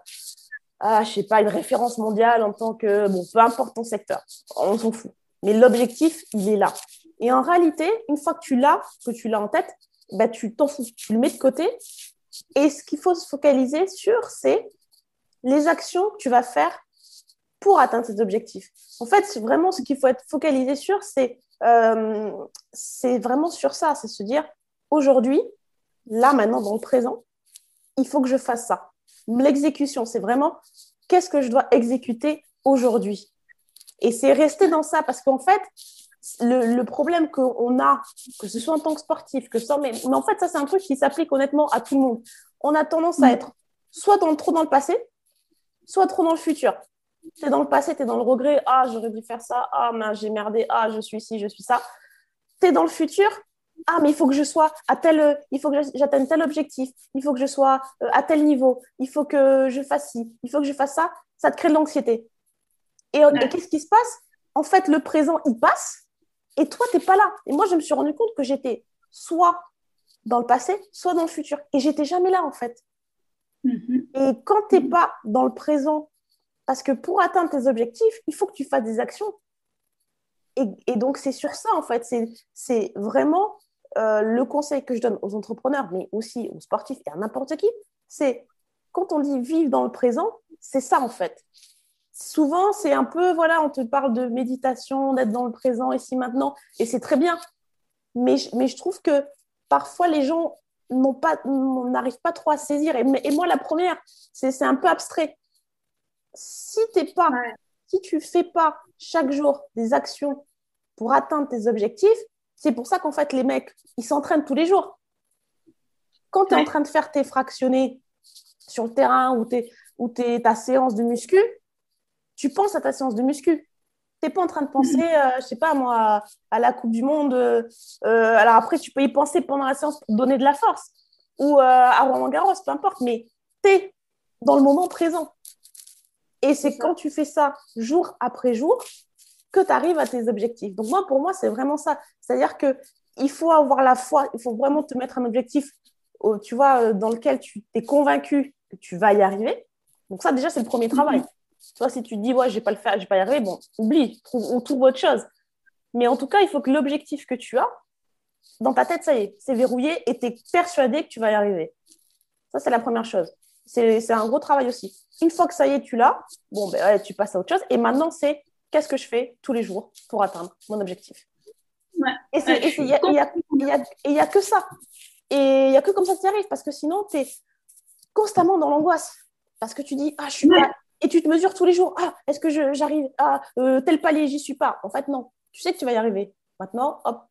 ah, je sais pas, une référence mondiale en tant que, bon, peu importe ton secteur, on s'en fout. Mais l'objectif, il est là. Et en réalité, une fois que tu l'as, que tu l'as en tête, bah, tu t'en fous, tu le mets de côté. Et ce qu'il faut se focaliser sur, c'est les actions que tu vas faire pour atteindre cet objectif. En fait, c'est vraiment ce qu'il faut être focalisé sur, c'est euh, vraiment sur ça, c'est se dire aujourd'hui, là maintenant, dans le présent, il faut que je fasse ça. L'exécution, c'est vraiment qu'est-ce que je dois exécuter aujourd'hui? Et c'est rester dans ça parce qu'en fait, le, le problème qu'on a, que ce soit en tant que sportif, que ça, mais, mais en fait, ça, c'est un truc qui s'applique honnêtement à tout le monde. On a tendance à mm. être soit dans, trop dans le passé, soit trop dans le futur tu es dans le passé, tu es dans le regret, ah, j'aurais dû faire ça, ah, j'ai merdé, ah, je suis ci, je suis ça. Tu es dans le futur, ah, mais il faut que je sois à tel, il faut que j'atteigne tel objectif, il faut que je sois euh, à tel niveau, il faut que je fasse ci, il faut que je fasse ça, ça te crée de l'anxiété. Et, qu'est-ce qui se passe? En fait, le présent, il passe, et toi, tu n'es pas là. Et moi, je me suis rendu compte que j'étais soit dans le passé, soit dans le futur. Et j'étais jamais là, en fait. Mm-hmm. Et quand tu n'es pas dans le présent parce que pour atteindre tes objectifs, il faut que tu fasses des actions. Et, donc, c'est sur ça, en fait. C'est vraiment euh, le conseil que je donne aux entrepreneurs, mais aussi aux sportifs et à n'importe qui. C'est quand on dit vivre dans le présent, c'est ça, en fait. Souvent, c'est un peu, voilà, on te parle de méditation, d'être dans le présent, ici, maintenant, et c'est très bien. Mais, mais je trouve que parfois, les gens n'arrivent pas, pas trop à saisir. Et, et moi, la première, c'est un peu abstrait si t'es pas, si tu fais pas chaque jour des actions pour atteindre tes objectifs, c'est pour ça qu'en fait les mecs, ils s'entraînent tous les jours. Quand tu es en train de faire tes fractionnés sur le terrain ou, es, ou ta séance de muscu, tu penses à ta séance de muscu. Tu n'es pas en train de penser, euh, je sais pas moi, à, la Coupe du Monde. Euh, alors après, tu peux y penser pendant la séance pour donner de la force ou euh, à Roland Garros, peu importe, mais tu es dans le moment présent. Et c'est quand tu fais ça jour après jour que tu arrives à tes objectifs. Donc moi, pour moi, c'est vraiment ça. C'est-à-dire que il faut avoir la foi, il faut vraiment te mettre un objectif, tu vois, euh, dans lequel tu es convaincu que tu vas y arriver. Donc ça, déjà, c'est le premier travail. Mhm. Tu vois, si tu te dis, ouais, je vais pas le faire, je vais pas y arriver, bon, oublie, trouve, on trouve autre chose. Mais en tout cas, il faut que l'objectif que tu as, dans ta tête, ça y est, c'est verrouillé et tu es persuadé que tu vas y arriver. Ça, c'est la première chose. C'est un gros travail aussi. Une fois que ça y est, tu l'as, bon, ben, tu passes à autre chose. Et maintenant, c'est qu'est-ce que je fais tous les jours pour atteindre mon objectif. Et il n'y a, que ça. Et il n'y a que comme ça que tu y arrives. Parce que sinon, tu es constamment dans l'angoisse. Parce que tu dis, ah, je suis pas. Et tu te mesures tous les jours, ah, est-ce que j'arrive à euh, tel palier, j'y suis pas. En fait, non. Tu sais que tu vas y arriver. Maintenant, hop,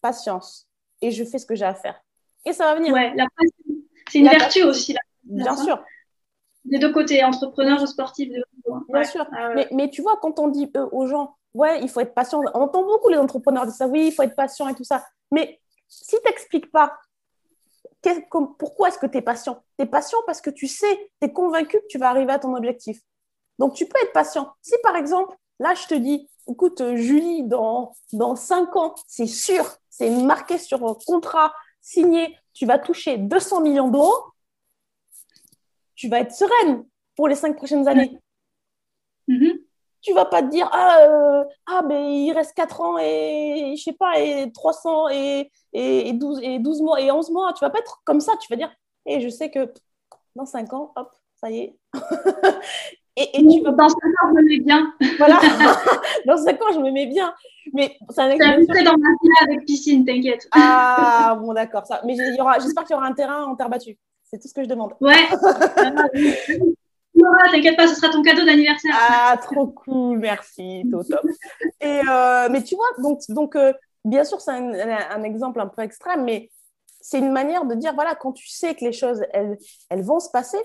patience. Et je fais ce que j'ai à faire. Et ça va venir. Ouais, c'est une vertu aussi. Là. Bien sûr. des deux côtés, entrepreneur ou sportif. Bien sûr. Ah mais, tu vois, quand on dit aux gens, ouais, il faut être patient, on entend beaucoup les entrepreneurs dire ça, oui, il faut être patient et tout ça. Mais si tu n'expliques pas pourquoi est-ce que tu es patient? Tu es patient parce que tu sais, tu es convaincu que tu vas arriver à ton objectif. Donc, tu peux être patient. Si par exemple, là, je te dis, écoute, euh, Julie, dans, dans 5 ans, c'est sûr, c'est marqué sur un contrat signé, tu vas toucher 200 millions d'euros, tu vas être sereine pour les 5 prochaines années. Mm-hmm. Tu vas pas te dire, ah, euh, ah ben, il reste 4 ans et, je sais pas, et 300 et, et, 12, et 12 mois et 11 mois. Tu vas pas être comme ça. Tu vas dire, et je sais que dans 5 ans, hop, ça y est. Et, tu Dans 5 ans, je me mets bien. Voilà, dans 5 ans, je me mets bien. Mais un exemple. dans ma vie avec piscine, t'inquiète. Ah, bon, d'accord. Ça. Mais j'espère qu'il y aura un terrain en terre battue. C'est tout ce que je demande. Ouais. T'inquiète pas, ce sera ton cadeau d'anniversaire. Ah, trop cool, merci, top. Et, euh, mais tu vois, donc, donc euh, bien sûr, c'est un, un, exemple un peu extrême, mais c'est une manière de dire, voilà, quand tu sais que les choses, elles, elles vont se passer,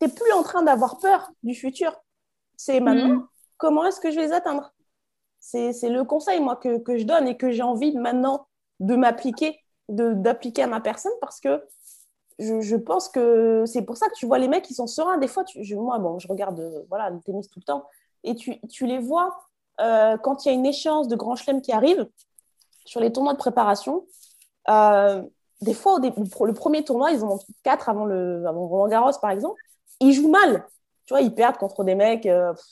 tu n'es plus en train d'avoir peur du futur. C'est maintenant, mm. comment est-ce que je vais les atteindre? C'est le conseil, moi, que, que, je donne et que j'ai envie maintenant de m'appliquer, d'appliquer à ma personne parce que je, pense que c'est pour ça que tu vois les mecs qui sont sereins. Des fois, je, moi, je regarde euh, voilà, le tennis tout le temps et tu, les vois euh, quand il y a une échéance de grand chelem qui arrive sur les tournois de préparation. Euh, des fois, le premier tournoi, ils en ont quatre avant, le, Roland Garros, par exemple ils jouent mal. Tu vois, ils perdent contre des mecs,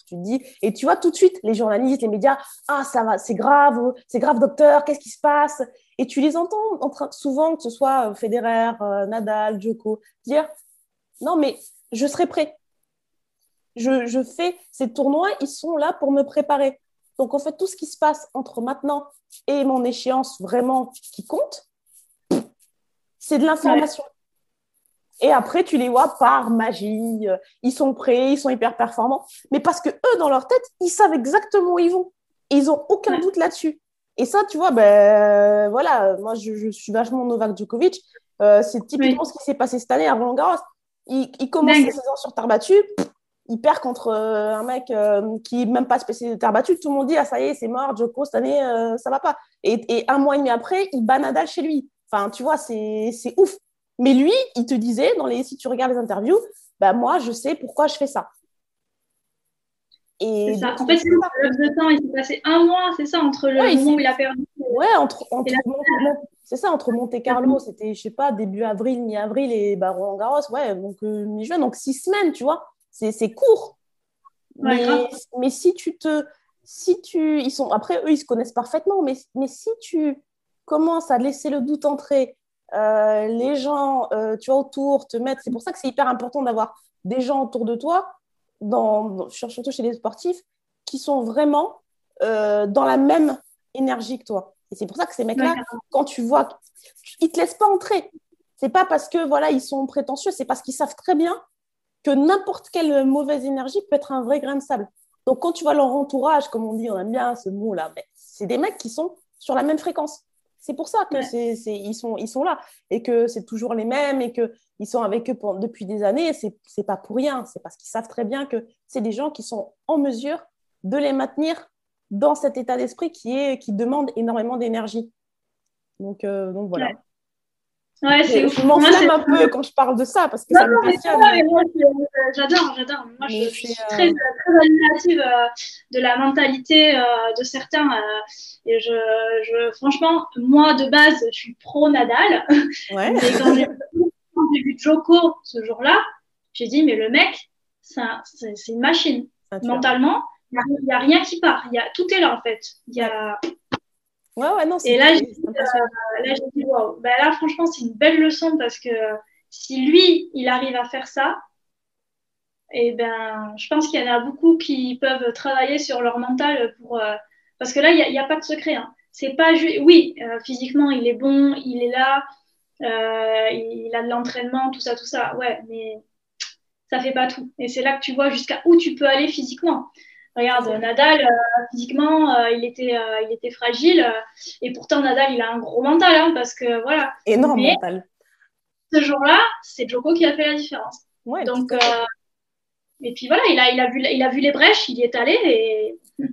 tu dis, et tu vois tout de suite les journalistes, les médias, ah ça va, c'est grave, c'est grave docteur, qu'est-ce qui se passe? Et tu les entends en train, souvent, que ce soit euh, Federer, euh, Nadal, Djoko, dire, non mais je serai prêt. Je, je fais ces tournois, ils sont là pour me préparer. Donc en fait, tout ce qui se passe entre maintenant et mon échéance vraiment qui compte, c'est de l'information. Et après, tu les vois par magie, euh, ils sont prêts, ils sont hyper performants. Mais parce que eux, dans leur tête, ils savent exactement où ils vont. Et ils n'ont aucun doute là-dessus. Et ça, tu vois, ben voilà, moi, je, suis vachement Novak Djokovic. Euh, c'est typiquement ce qui s'est passé cette année à Roland Garros. Il, commence la saison sur terre battue, il perd contre euh, un mec qui n'est même pas spécialisé de terre battue. Tout le monde dit, ah ça y est, c'est mort, Djoko, cette année, ça va pas. Et, et, un mois et demi après, il bat Nadal chez lui. Enfin, tu vois, c'est ouf. Mais lui, il te disait, dans les, si tu regardes les interviews, bah, moi, je sais pourquoi je fais ça. Et ça. En fait, c'est de temps, il s'est passé un mois, c'est ça, entre le moment où il a perdu. Ouais, entre, c'est ça, entre Monte Carlo, c'était, je sais pas, début avril, mi-avril et bah, Roland Garros, ouais, donc euh, mi-juin, donc six semaines, tu vois, c'est court. mais, mais, si tu te. Si tu. Ils sont, après, eux, ils se connaissent parfaitement, mais, mais si tu commences à laisser le doute entrer, euh, les gens, euh, tu vois, autour te mettre. C'est pour ça que c'est hyper important d'avoir des gens autour de toi, dans, surtout chez les sportifs, qui sont vraiment euh, dans la même énergie que toi. Et c'est pour ça que ces mecs-là, quand tu vois, ils te laissent pas entrer. C'est pas parce que voilà, ils sont prétentieux, c'est parce qu'ils savent très bien que n'importe quelle mauvaise énergie peut être un vrai grain de sable. Donc quand tu vois leur entourage, comme on dit, on aime bien ce mot-là, c'est des mecs qui sont sur la même fréquence. C'est pour ça que c'est, ils, sont, ils sont là et que c'est toujours les mêmes et qu'ils sont avec eux depuis des années. C'est, c'est pas pour rien. C'est parce qu'ils savent très bien que c'est des gens qui sont en mesure de les maintenir dans cet état d'esprit qui, est, qui demande énormément d'énergie. Donc, euh, donc voilà. Ouais, c'est Je m'enflamme un peu quand je parle de ça parce que ça me passionne. J'adore, j'adore. Moi, je, suis euh, très, très admirative euh, de la mentalité euh, de certains. et je, je, franchement, moi, de base, je suis pro Nadal. Ouais. Mais quand j'ai vu Joko ce jour-là, j'ai dit, mais le mec, c'est une machine. Mentalement, il n'y a, a, rien qui part. Y a, tout est là, en fait. Il y a Ouais, ouais, non, Et là, j'ai dit, euh, wow. Ben là, franchement, c'est une belle leçon parce que si lui, il arrive à faire ça, et eh ben, je pense qu'il y en a beaucoup qui peuvent travailler sur leur mental pour. Euh, parce que là, il n'y a, a, pas de secret. Hein. C'est pas Oui, euh, physiquement, il est bon, il est là, il a de l'entraînement, tout ça, tout ça. Ouais, mais ça fait pas tout. Et c'est là que tu vois jusqu'à où tu peux aller physiquement. Regarde, Nadal, euh, physiquement, euh, il, était, euh, il était fragile. et pourtant, Nadal, il a un gros mental, hein, parce que voilà. Énorme mental. Ce jour-là, c'est Joko qui a fait la différence. Ouais, Donc, et puis voilà, il a, il, a vu, il a vu les brèches, il y est allé et.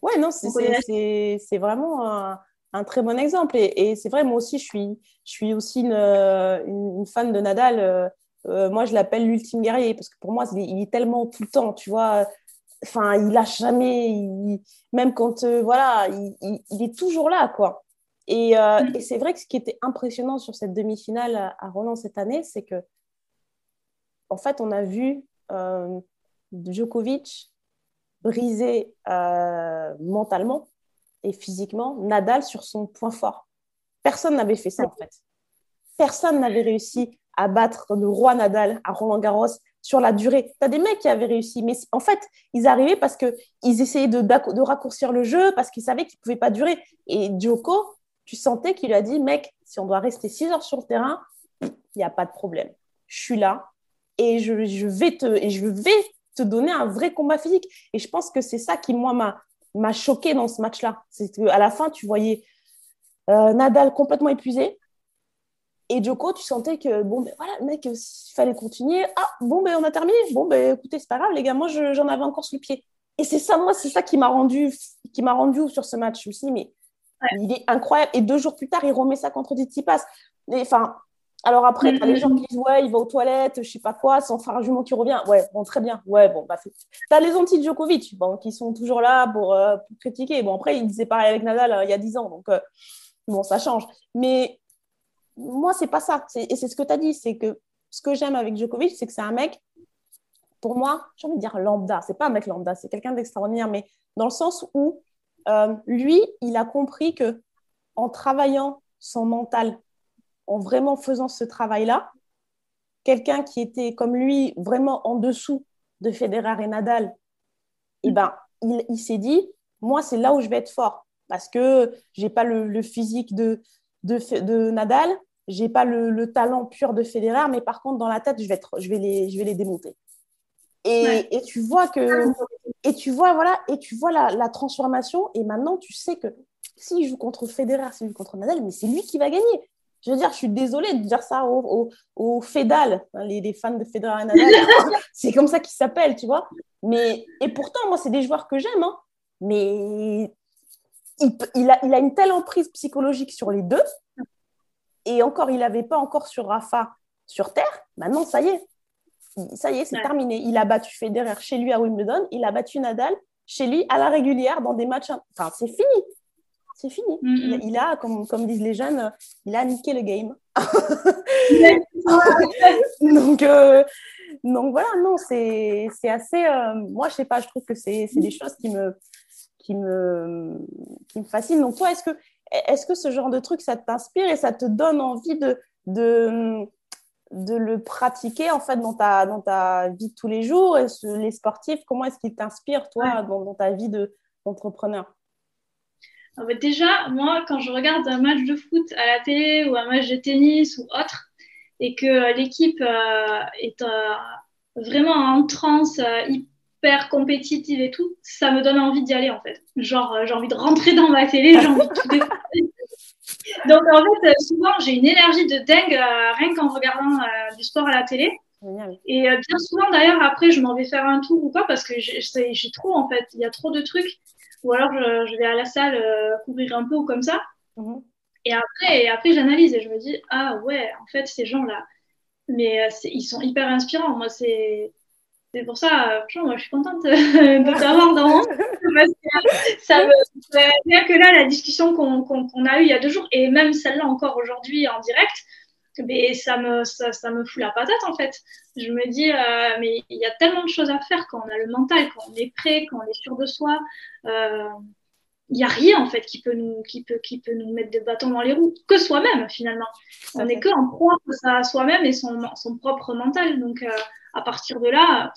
Ouais, non, c'est vraiment un, un, très bon exemple. Et, et c'est vrai, moi aussi, je suis, je suis aussi une, une, fan de Nadal. Euh, moi, je l'appelle l'ultime guerrier parce que pour moi, il est tellement tout le temps, tu vois. Enfin, il lâche jamais, même quand, euh, voilà, il, il, est toujours là, quoi. Et, mm. et c'est vrai que ce qui était impressionnant sur cette demi-finale à Roland cette année, c'est que, en fait, on a vu euh, Djokovic brisé euh, mentalement et physiquement Nadal sur son point fort. Personne n'avait fait ça en fait. Personne n'avait réussi à battre le roi Nadal à Roland Garros sur la durée. Tu as des mecs qui avaient réussi, mais en fait, ils arrivaient parce qu'ils essayaient de, raccourcir le jeu, parce qu'ils savaient qu'ils ne pouvaient pas durer. Et Djoko, tu sentais qu'il a dit, mec, si on doit rester 6 heures sur le terrain, il n'y a pas de problème. Je suis là, et je, vais te, donner un vrai combat physique. Et je pense que c'est ça qui, moi, m'a, m'a choqué dans ce match-là. C'est qu'à la fin, tu voyais euh, Nadal complètement épuisé. Et Djoko, tu sentais que, bon, ben voilà, mec, il fallait continuer. Ah, bon, ben on a terminé. Bon, ben écoutez, c'est pas grave, les gars, moi, j'en avais encore sous le pied. Et c'est ça, moi, c'est ça qui m'a rendu, qui m'a rendu sur ce match. Je me suis dit, mais il est incroyable. Et deux jours plus tard, il remet ça contre Tsitsipas. Enfin, alors après, tu as les gens qui disent ouais, il va aux toilettes, je sais pas quoi, sans faire un jument qui revient. Ouais, bon, très bien. Ouais, bon, bah, tu as les anti-Djokovic bon, qui sont toujours là pour, euh, critiquer. Bon, après, il disait pareil avec Nadal euh, il y a 10 ans, donc euh, bon, ça change. Mais moi, c'est pas ça. Et c'est ce que tu as dit, c'est que ce que j'aime avec Djokovic, c'est que c'est un mec, pour moi, j'ai envie de dire lambda. C'est pas un mec lambda, c'est quelqu'un d'extraordinaire, mais dans le sens où lui, il a compris que en travaillant son mental en vraiment faisant ce travail-là, quelqu'un qui était comme lui vraiment en dessous de Federer et Nadal, eh ben, il, s'est dit, moi, c'est là où je vais être fort parce que j'ai pas le, physique de, de, de Nadal, j'ai pas le, talent pur de Federer, mais par contre, dans la tête, je vais, être, je vais, les, je vais les démonter. Et, et, tu vois que et tu vois voilà et tu vois la, la transformation et maintenant tu sais que s'il joue contre Federer s'il joue contre Nadal mais c'est lui qui va gagner je veux dire, je suis désolée de dire ça aux, Fédal, hein, les, fans de Federer et Nadal. c'est comme ça qu'ils s'appellent, tu vois. Mais, et pourtant, moi, c'est des joueurs que j'aime. Hein. Mais il, il, a, il a une telle emprise psychologique sur les deux. Et encore, il n'avait pas encore sur Rafa sur Terre. Maintenant, ça y est. Ça y est, c'est terminé. Il a battu Federer chez lui à Wimbledon. Il a battu Nadal chez lui à la régulière dans des matchs. Enfin, c'est fini c'est fini. Mm, mm. il, a, comme, comme, disent les jeunes, il a niqué le game. donc, euh, donc voilà, non, c'est assez. Euh, moi, je sais pas, je trouve que c'est des choses qui me, qui me, qui me fascinent. Donc, toi, est-ce que, est que ce genre de truc, ça t'inspire et ça te donne envie de, de, de le pratiquer en fait dans ta, dans ta vie de tous les jours et Les sportifs, comment est-ce qu'ils t'inspirent, toi, dans, dans, ta vie d'entrepreneur? Déjà, moi, quand je regarde un match de foot à la télé ou un match de tennis ou autre, et que euh, l'équipe euh, est euh, vraiment en transe, hyper compétitive et tout, ça me donne envie d'y aller en fait. Genre, j'ai envie de rentrer dans ma télé, j'ai envie de tout Donc en fait, souvent, j'ai une énergie de dingue rien qu'en regardant du sport à la télé. Et bien souvent, d'ailleurs, après, je m'en vais faire un tour ou pas parce que j'ai trop en fait, il y a trop de trucs ou alors je, vais à la salle euh, courir un peu ou comme ça. Mhm. Et après, et après j'analyse et je me dis, ah ouais, en fait, ces gens-là, mais euh, ils sont hyper inspirants. Moi, c'est. C'est pour ça, franchement, moi, je suis contente de t'avoir dans ça me, bien que là, la discussion qu'on a eue il y a deux jours, et même celle-là encore aujourd'hui en direct, mais ça me, ça, ça, me fout la patate en fait. Je me dis, euh, mais il y a tellement de choses à faire quand on a le mental, quand on est prêt, quand on est sûr de soi. Euh, il n'y a rien en fait qui peut nous, qui peut, qui peut nous mettre des bâtons dans les roues, que soi-même finalement. On n'est que en proie à soi-même et son, son, propre mental. Donc euh, à partir de là,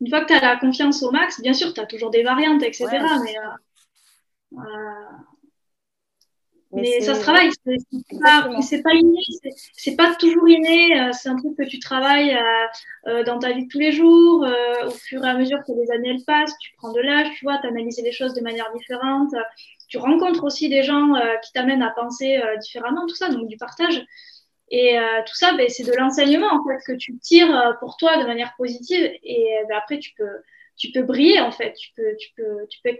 une fois que tu as la confiance au max, bien sûr, tu as toujours des variantes, etc. mais mais, ça se travaille, c'est pas, pas inné, c'est pas toujours inné, euh, c'est un truc que tu travailles euh, euh, dans ta vie de tous les jours, au fur et à mesure que les années elles passent, tu prends de l'âge, tu vois, tu analyses les choses de manière différente, tu rencontres aussi des gens qui t'amènent à penser différemment, tout ça, donc du partage. Et tout ça, ben, c'est de l'enseignement en fait que tu tires pour toi de manière positive. Et ben, après, tu peux, tu peux briller en fait. Tu peux, tu peux, tu peux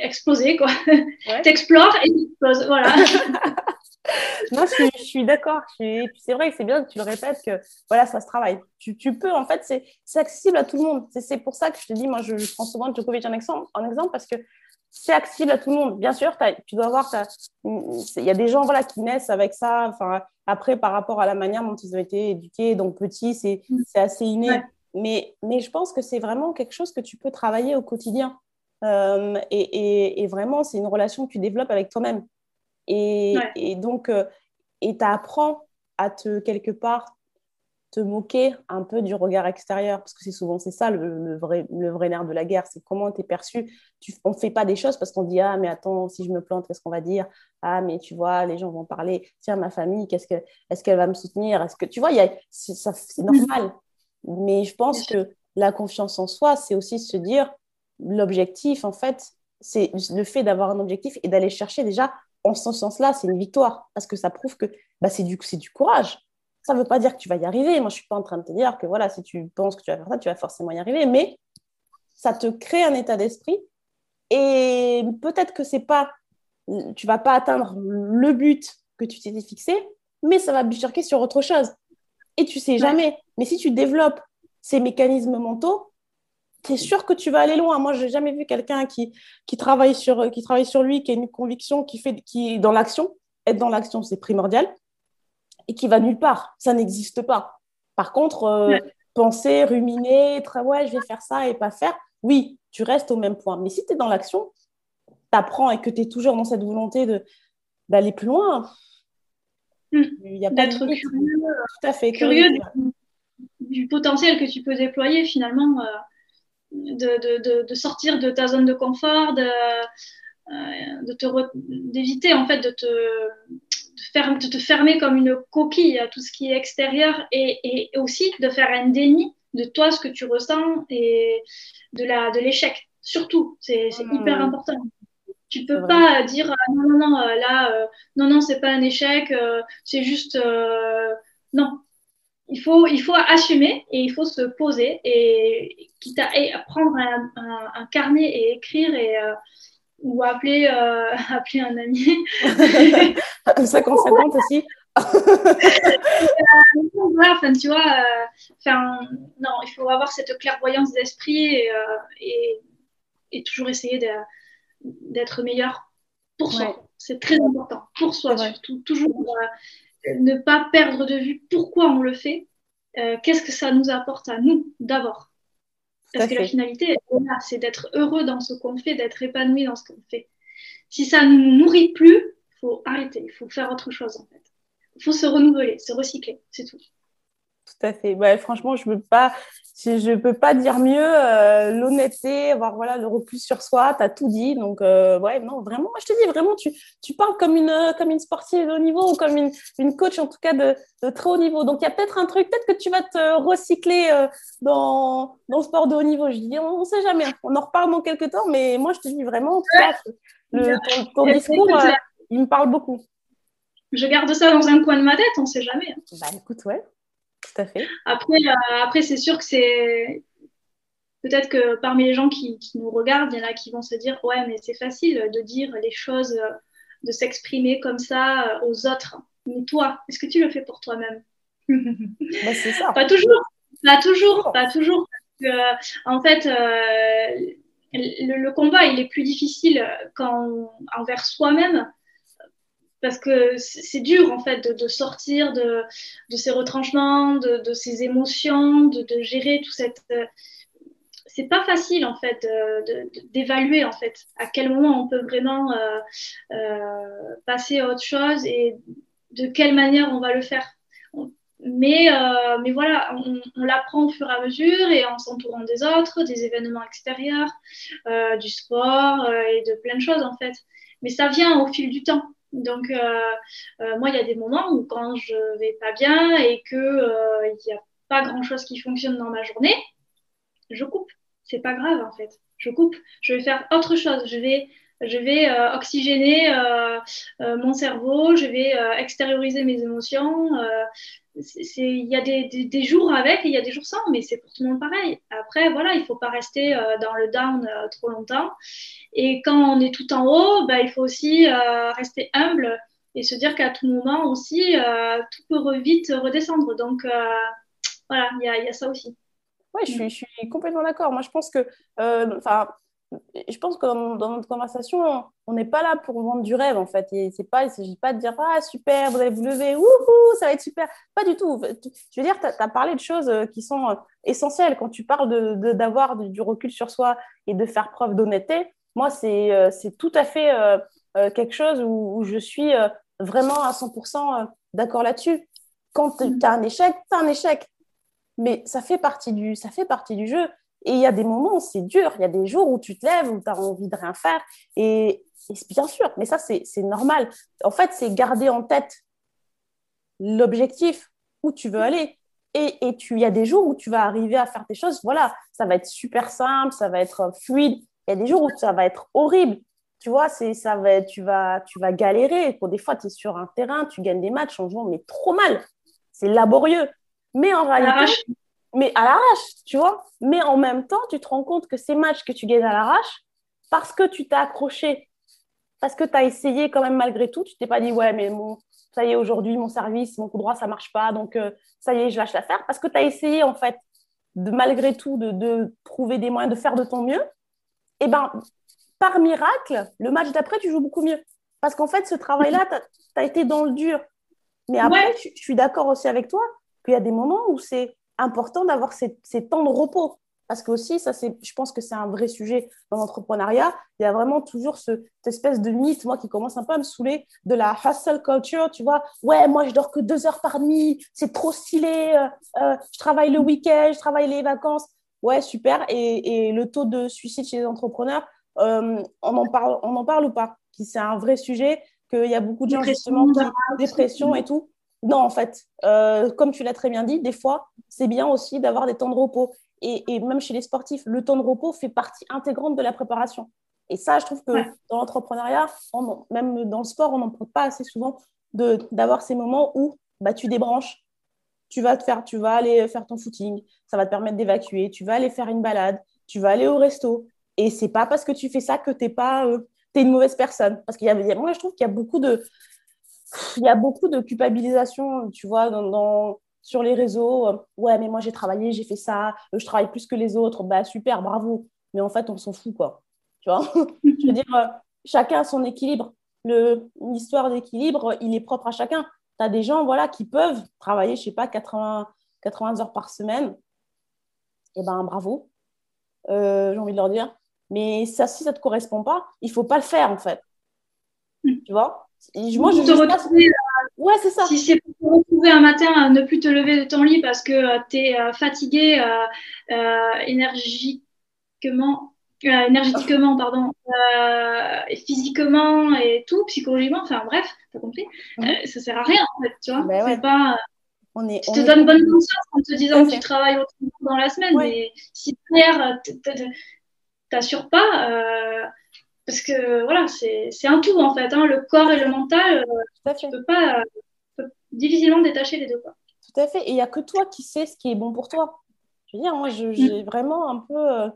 exploser, quoi. T'explores et tu exploses. Voilà. Moi, je suis, d'accord. C'est vrai que c'est bien que tu le répètes que voilà, ça se travaille. Tu, tu peux, en fait, c'est accessible à tout le monde. C'est pour ça que je te dis, moi, je, prends souvent Djokovic en exemple, en exemple parce que c'est accessible à tout le monde. Bien sûr, tu dois voir, il y a des gens voilà, qui naissent avec ça. Enfin, après, par rapport à la manière dont ils ont été éduqués, donc petits, c'est mm. assez inné. Mais, mais je pense que c'est vraiment quelque chose que tu peux travailler au quotidien. Euh, et, et, et, vraiment, c'est une relation que tu développes avec toi-même. Et, et, donc, euh, et tu apprends à te, quelque part, te moquer un peu du regard extérieur, parce que c'est souvent c'est ça le, vrai, le vrai nerf de la guerre, c'est comment tu es perçu. Tu, on ne fait pas des choses parce qu'on dit Ah, mais attends, si je me plante, qu'est-ce qu'on va dire? Ah, mais tu vois, les gens vont parler. Tiens, ma famille, qu'est-ce que, est-ce qu'elle va me soutenir? Est-ce que tu vois, c'est normal. Mais je pense que la confiance en soi, c'est aussi se dire l'objectif, en fait, c'est le fait d'avoir un objectif et d'aller chercher déjà, en ce sens-là, c'est une victoire parce que ça prouve que bah, c'est du, du courage. Ça ne veut pas dire que tu vas y arriver. Moi, je ne suis pas en train de te dire que voilà, si tu penses que tu vas faire ça, tu vas forcément y arriver. Mais ça te crée un état d'esprit et peut-être que c'est pas, tu vas pas atteindre le but que tu t'étais fixé, mais ça va bifurquer sur autre chose et tu sais jamais. Mais si tu développes ces mécanismes mentaux, tu es sûr que tu vas aller loin. Moi, je n'ai jamais vu quelqu'un qui, qui, travaille sur, qui travaille sur lui, qui a une conviction, qui, fait, qui est dans l'action. Être dans l'action, c'est primordial. Et qui va nulle part. Ça n'existe pas. Par contre, euh, penser, ruminer, très, ouais, je vais faire ça et pas faire, oui, tu restes au même point. Mais si tu es dans l'action, tu apprends et que tu es toujours dans cette volonté d'aller plus loin, Mm. Il y a d'être curieux, tout à fait curieux, du, potentiel que tu peux déployer finalement, euh, de, de, de, sortir de ta zone de confort, de, euh, de te d'éviter en fait de te, de te fermer comme une coquille à tout ce qui est extérieur et, et aussi de faire un déni de toi, ce que tu ressens et de la de l'échec. Surtout, c'est hyper mm. important. Tu peux pas dire ah, non, non, non, euh, là, euh, non, non, c'est pas un échec, euh, c'est juste. non. Il faut, il faut assumer et il faut se poser et quitte à, prendre un, un, carnet et écrire et, ou appeler, appeler un ami. 50-50 aussi. enfin, tu vois, enfin, non, il faut avoir cette clairvoyance d'esprit et, et, et, toujours essayer d'être meilleur pour soi. C'est très important, pour soi surtout. Toujours euh, ne pas perdre de vue pourquoi on le fait, euh, qu'est-ce que ça nous apporte à nous d'abord? Parce que la finalité, c'est d'être heureux dans ce qu'on fait, d'être épanoui dans ce qu'on fait. Si ça ne nous nourrit plus, il faut arrêter, il faut faire autre chose en fait. Il faut se renouveler, se recycler, c'est tout. Tout à fait. Ouais, franchement, je ne peux, pas, je, peux pas dire mieux. Euh, l'honnêteté, avoir voilà, le recul sur soi, tu as tout dit. Donc, euh, ouais, non, vraiment, moi, je te dis, vraiment, tu, tu parles comme une, comme une sportive de haut niveau ou comme une, une coach, en tout cas, de, de très haut niveau. Donc, il y a peut-être un truc, peut-être que tu vas te recycler euh, dans, dans le sport de haut niveau. Je dis, on ne sait jamais. On en reparle dans quelques temps, mais moi, je te dis vraiment, le, ton, discours, il me parle beaucoup. Je garde ça dans un coin de ma tête, on ne sait jamais. Hein. Bah, écoute, ouais. Tout à fait. Après, euh, après c'est sûr que c'est. Peut-être que parmi les gens qui, nous regardent, il y en a qui vont se dire Ouais, mais c'est facile de dire les choses, euh, de s'exprimer comme ça euh, aux autres. Mais toi, est-ce que tu le fais pour toi-même? Bah, C'est ça. Pas toujours. Pas toujours. Pas toujours. en fait, le, combat, il est plus difficile quand, envers soi-même parce que c'est dur en fait de, sortir de, de, ces retranchements, de, de ces émotions, de, gérer tout cette. Euh, c'est pas facile en fait d'évaluer en fait à quel moment on peut vraiment euh, euh, passer à autre chose et de quelle manière on va le faire. Mais, mais voilà, on, on l'apprend au fur et à mesure et en s'entourant des autres, des événements extérieurs, du sport et de plein de choses en fait. Mais ça vient au fil du temps. Donc, euh, euh, moi, il y a des moments où quand je vais pas bien et que euh, il n'y a pas grand chose qui fonctionne dans ma journée, je coupe. C'est pas grave en fait. Je coupe. Je vais faire autre chose. Je vais je vais oxygéner mon cerveau, je vais extérioriser mes émotions. Il y a des, des, jours avec et il y a des jours sans, mais c'est pour tout le monde pareil. Après, voilà, il ne faut pas rester dans le down trop longtemps. Et quand on est tout en haut, bah, il faut aussi rester humble et se dire qu'à tout moment aussi, tout peut vite redescendre. Donc, voilà, il y a, y a ça aussi. Oui, je suis, je suis complètement d'accord. Moi, je pense que, euh, je pense que dans, notre conversation, on n'est pas là pour vendre du rêve, en fait. Et c'est pas, il ne s'agit pas de dire Ah, super, vous allez vous lever, wouhou, ça va être super. Pas du tout. Je veux dire, tu as, parlé de choses euh, qui sont euh, essentielles. Quand tu parles d'avoir de, du recul sur soi et de faire preuve d'honnêteté, moi, c'est c'est tout à fait quelque chose où, où je suis vraiment à 100% d'accord là-dessus. Quand tu as un échec, tu as un échec mais ça fait partie du, ça fait partie du jeu. Et il y a des moments où c'est dur, il y a des jours où tu te lèves, où tu as envie de rien faire. Et, bien sûr, mais ça, c'est normal. En fait, c'est garder en tête l'objectif où tu veux aller. Et, et il y a des jours où tu vas arriver à faire tes choses. Voilà, ça va être super simple, ça va être fluide. Il y a des jours où ça va être horrible. Tu vois, ça va tu, vas, tu vas galérer. Pour des fois, tu es sur un terrain, tu gagnes des matchs en jouant, mais trop mal. C'est laborieux. Mais en réalité, mais à l'arrache, tu vois. Mais en même temps, tu te rends compte que ces matchs que tu gagnes à l'arrache, parce que tu t'es accroché, parce que tu as essayé quand même malgré tout, tu t'es pas dit, ouais, mais bon, ça y est, aujourd'hui, mon service, mon coup droit, ça marche pas, donc euh, ça y est, je lâche l'affaire. Parce que tu as essayé, en fait, de malgré tout, de, de, trouver des moyens de faire de ton mieux. Et ben, par miracle, le match d'après, tu joues beaucoup mieux. Parce qu'en fait, ce travail-là, tu as, été dans le dur. Mais après, je, je suis d'accord aussi avec toi qu'il y a des moments où c'est important d'avoir ces, temps de repos. Parce que aussi, ça, c'est, je pense que c'est un vrai sujet dans l'entrepreneuriat. Il y a vraiment toujours ce, cette espèce de mythe, moi, qui commence un peu à me saouler, de la hustle culture, tu vois. Ouais, moi, je dors que deux heures par nuit, c'est trop stylé, euh, euh, je travaille le week-end, je travaille les vacances. Ouais, super. Et, et le taux de suicide chez les entrepreneurs, euh, on, en parle, on en parle ou pas? C'est un vrai sujet, qu'il y a beaucoup de gens, justement, qui dépression et tout. Non, en fait, euh, comme tu l'as très bien dit, des fois, c'est bien aussi d'avoir des temps de repos. Et, même chez les sportifs, le temps de repos fait partie intégrante de la préparation. Et ça, je trouve que dans l'entrepreneuriat, même dans le sport, on n'en prend pas assez souvent d'avoir ces moments où bah, tu débranches, tu vas, te faire, tu vas aller faire ton footing, ça va te permettre d'évacuer, tu vas aller faire une balade, tu vas aller au resto. Et c'est pas parce que tu fais ça que tu es, pas, euh, es une mauvaise personne. Parce qu'il y a, moi, je trouve qu'il y a beaucoup de, il y a beaucoup de culpabilisation, tu vois, dans, sur les réseaux. Ouais, mais moi, j'ai travaillé, j'ai fait ça, je travaille plus que les autres. Bah, super, bravo. Mais en fait, on s'en fout, quoi. Tu vois? Je veux dire, euh, chacun a son équilibre. L'histoire d'équilibre, il est propre à chacun. Tu as des gens voilà, qui peuvent travailler, je sais pas, 80, 80 heures par semaine. Eh ben, bravo. Euh, j'ai envie de leur dire. Mais ça, si ça ne te correspond pas, il ne faut pas le faire, en fait. Mm. Tu vois? Moi, je te retrouver, euh, ouais, c'est ça. Si c'est pour te retrouver un matin à ne plus te lever de ton lit parce que euh, tu es euh, fatigué énergiquement, énergétiquement, pardon, physiquement et tout, psychologiquement, enfin bref, t'as compris, mhm. ça sert à rien en fait, tu vois. Ben c'est pas. On est, je te donne bonne conscience en te disant que tu travailles autrement dans la semaine, mais si derrière, t'assures pas, parce que voilà, c'est un tout en fait. Hein. Le corps et le mental, euh, tu peux pas euh, difficilement détacher les deux. Quoi. Tout à fait. Et il n'y a que toi qui sais ce qui est bon pour toi. Je veux dire, moi, j'ai mm. vraiment un peu.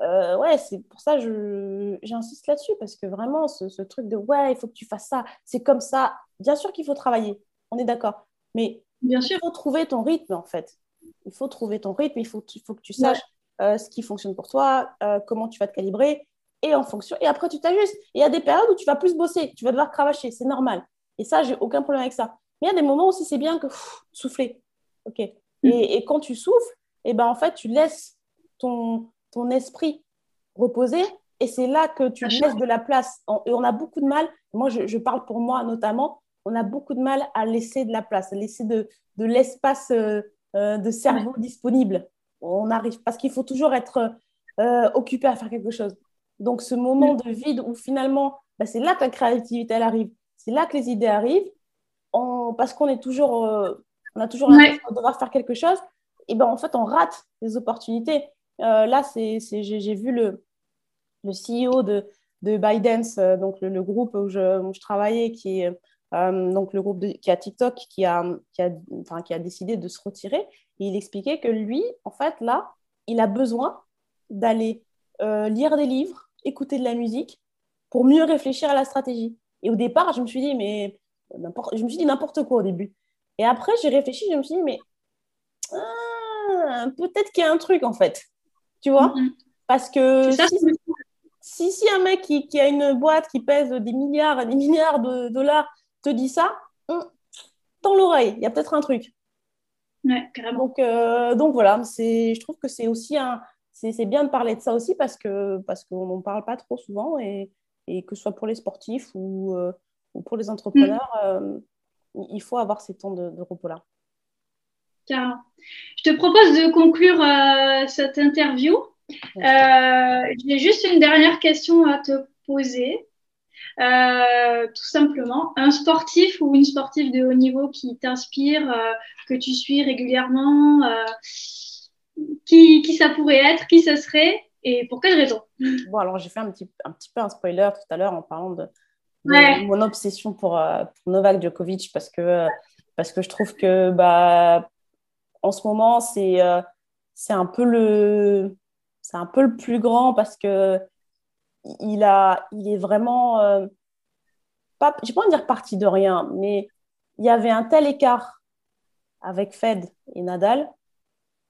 Euh, ouais, c'est pour ça que j'insiste là-dessus, parce que vraiment, ce, truc de ouais, il faut que tu fasses ça, c'est comme ça. Bien sûr qu'il faut travailler, on est d'accord. Mais Bien sûr. il faut trouver ton rythme, en fait. Il faut trouver ton rythme, il faut, il faut que tu saches ce qui fonctionne pour toi, comment tu vas te calibrer et en fonction. Et après, tu t'ajustes. Il y a des périodes où tu vas plus bosser, tu vas devoir cravacher, c'est normal. Et ça, j'ai aucun problème avec ça. Mais il y a des moments aussi, c'est bien que souffler. OK. Mm. Et, quand tu souffles, et eh ben, en fait, tu laisses ton, ton esprit reposer. Et c'est là que tu laisses de la place. Et on a beaucoup de mal, moi, je, parle pour moi notamment, on a beaucoup de mal à laisser de la place, à laisser de, de l'espace euh, euh, de cerveau disponible. On arrive, parce qu'il faut toujours être euh, occupé à faire quelque chose. Donc, ce moment de vide où finalement, bah, c'est là que la créativité elle arrive. C'est là que les idées arrivent. parce qu'on est toujours, euh, on a toujours l'impression de devoir faire quelque chose. Et ben en fait, on rate les opportunités. Euh, là, c'est, j'ai, vu le, le CEO de, de ByteDance, donc le, groupe où je, travaillais, qui est donc le groupe qui a TikTok, qui a, qui, a, enfin, qui a décidé de se retirer. Et il expliquait que lui, en fait, là, il a besoin d'aller lire des livres, écouter de la musique pour mieux réfléchir à la stratégie. Et au départ, je me suis dit, mais je me suis dit n'importe quoi au début. Et après, j'ai réfléchi, je me suis dit, mais ah, peut-être qu'il y a un truc en fait. Tu vois? Mm-hmm. Parce que si, si, un mec qui, qui, a une boîte qui pèse des milliards et des milliards de dollars te dit ça, hum, dans l'oreille, il y a peut-être un truc. Ouais, carrément. Donc, euh, donc voilà, je trouve que c'est aussi un. C'est bien de parler de ça aussi parce qu'on parce qu'on n'en parle pas trop souvent et, et, que ce soit pour les sportifs ou, euh, ou pour les entrepreneurs, mm. euh, il faut avoir ces temps de, de repos-là. Je te propose de conclure euh, cette interview. J'ai juste une dernière question à te poser. Tout simplement, un sportif ou une sportive de haut niveau qui t'inspire, que tu suis régulièrement, qui, qui, ça pourrait être, qui ça serait et pour quelle raison. Bon, alors j'ai fait un petit, un petit peu un spoiler tout à l'heure en parlant de, mon obsession pour, pour, Novak Djokovic parce que, parce que je trouve que bah, en ce moment, c'est euh, c'est un peu le c'est un peu le plus grand parce que il a il est vraiment euh, pas je vais pas dire parti de rien, mais il y avait un tel écart avec Fed et Nadal euh,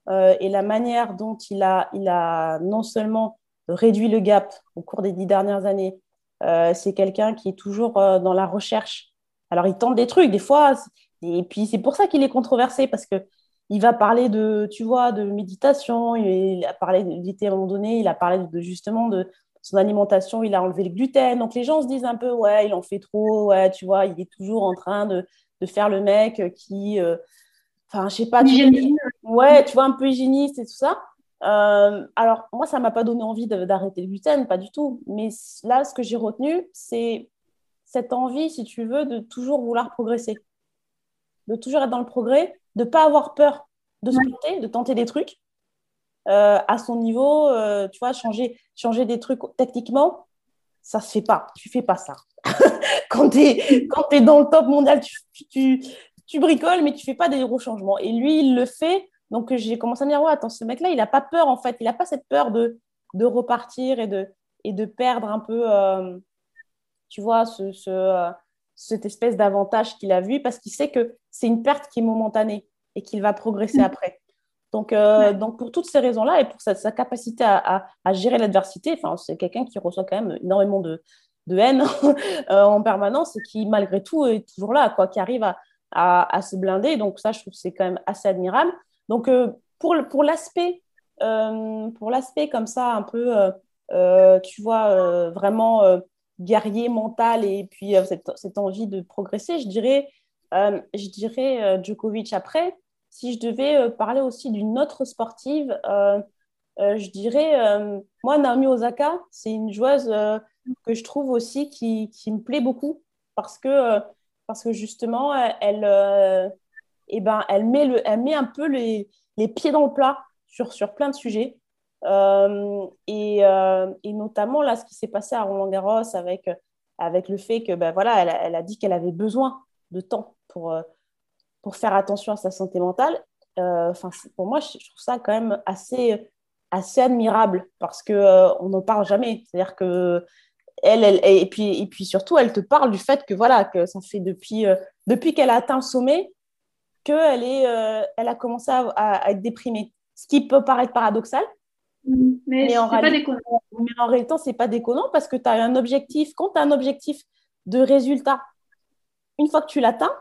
et la manière dont il a il a non seulement réduit le gap au cours des dix dernières années. c'est quelqu'un qui est toujours dans la recherche. Alors, il tente des trucs, des fois, et puis c'est pour ça qu'il est controversé, parce que il va parler de, tu vois, de méditation, il a parlé d'été à un moment donné, il a parlé de, justement de son alimentation, il a enlevé le gluten. Donc les gens se disent un peu, ouais, il en fait trop, ouais, tu vois, il est toujours en train de, de faire le mec qui, euh, enfin, je sais pas, tu, ouais, tu vois, un peu hygiéniste et tout ça. Euh, alors, moi, ça m'a pas donné envie d'arrêter le gluten, pas du tout. Mais là, ce que j'ai retenu, c'est cette envie, si tu veux, de toujours vouloir progresser, de toujours être dans le progrès de ne pas avoir peur de se planter, de tenter des trucs euh, à son niveau, euh, tu vois, changer, changer des trucs techniquement, ça se fait pas. Tu fais pas ça. quand tu es, es, dans le top mondial, tu, tu, tu, bricoles, mais tu fais pas des gros changements. Et lui, il le fait. Donc, j'ai commencé à me dire, ouais, attends, ce mec-là, il n'a pas peur, en fait. Il n'a pas cette peur de, de repartir et de, et de perdre un peu, euh, tu vois, ce, ce cette espèce d'avantage qu'il a vu parce qu'il sait que c'est une perte qui est momentanée et qu'il va progresser mm. après. Donc, euh, donc, pour toutes ces raisons-là et pour sa, capacité à, gérer l'adversité, c'est quelqu'un qui reçoit quand même énormément de, haine euh, en permanence et qui, malgré tout, est toujours là, quoi, qui arrive à, se blinder. Donc, ça, je trouve que c'est quand même assez admirable. Donc, euh, pour, pour l'aspect pour l'aspect comme ça, un peu, tu vois, vraiment guerrier mental et puis euh, cette, cette, envie de progresser, je dirais, euh, je dirais euh, Djokovic après. Si je devais parler aussi d'une autre sportive, je dirais, moi, Naomi Osaka, c'est une joueuse que je trouve aussi qui, qui, me plaît beaucoup parce que, parce que justement, elle, et eh ben, elle, met, le, elle met un peu les, les pieds dans le plat sur, sur plein de sujets. Euh, et, euh, et, notamment, là, ce qui s'est passé à Roland Garros avec, avec le fait que, ben, voilà, elle, elle a dit qu'elle avait besoin de temps pour, euh, pour faire attention à sa santé mentale. Enfin, pour moi, je trouve ça quand même assez, assez admirable parce qu'on on n'en parle jamais. C'est-à-dire que elle, elle, et, puis, et puis surtout, elle te parle du fait que, voilà, que ça fait depuis, depuis qu'elle a atteint le sommet qu'elle est, elle a commencé à, à, être déprimée. Ce qui peut paraître paradoxal, mais, en, réalité, pas déconnant. mais en réalité, c'est pas déconnant parce que tu as un objectif. Quand tu as un objectif de résultat, une fois que tu l'atteins,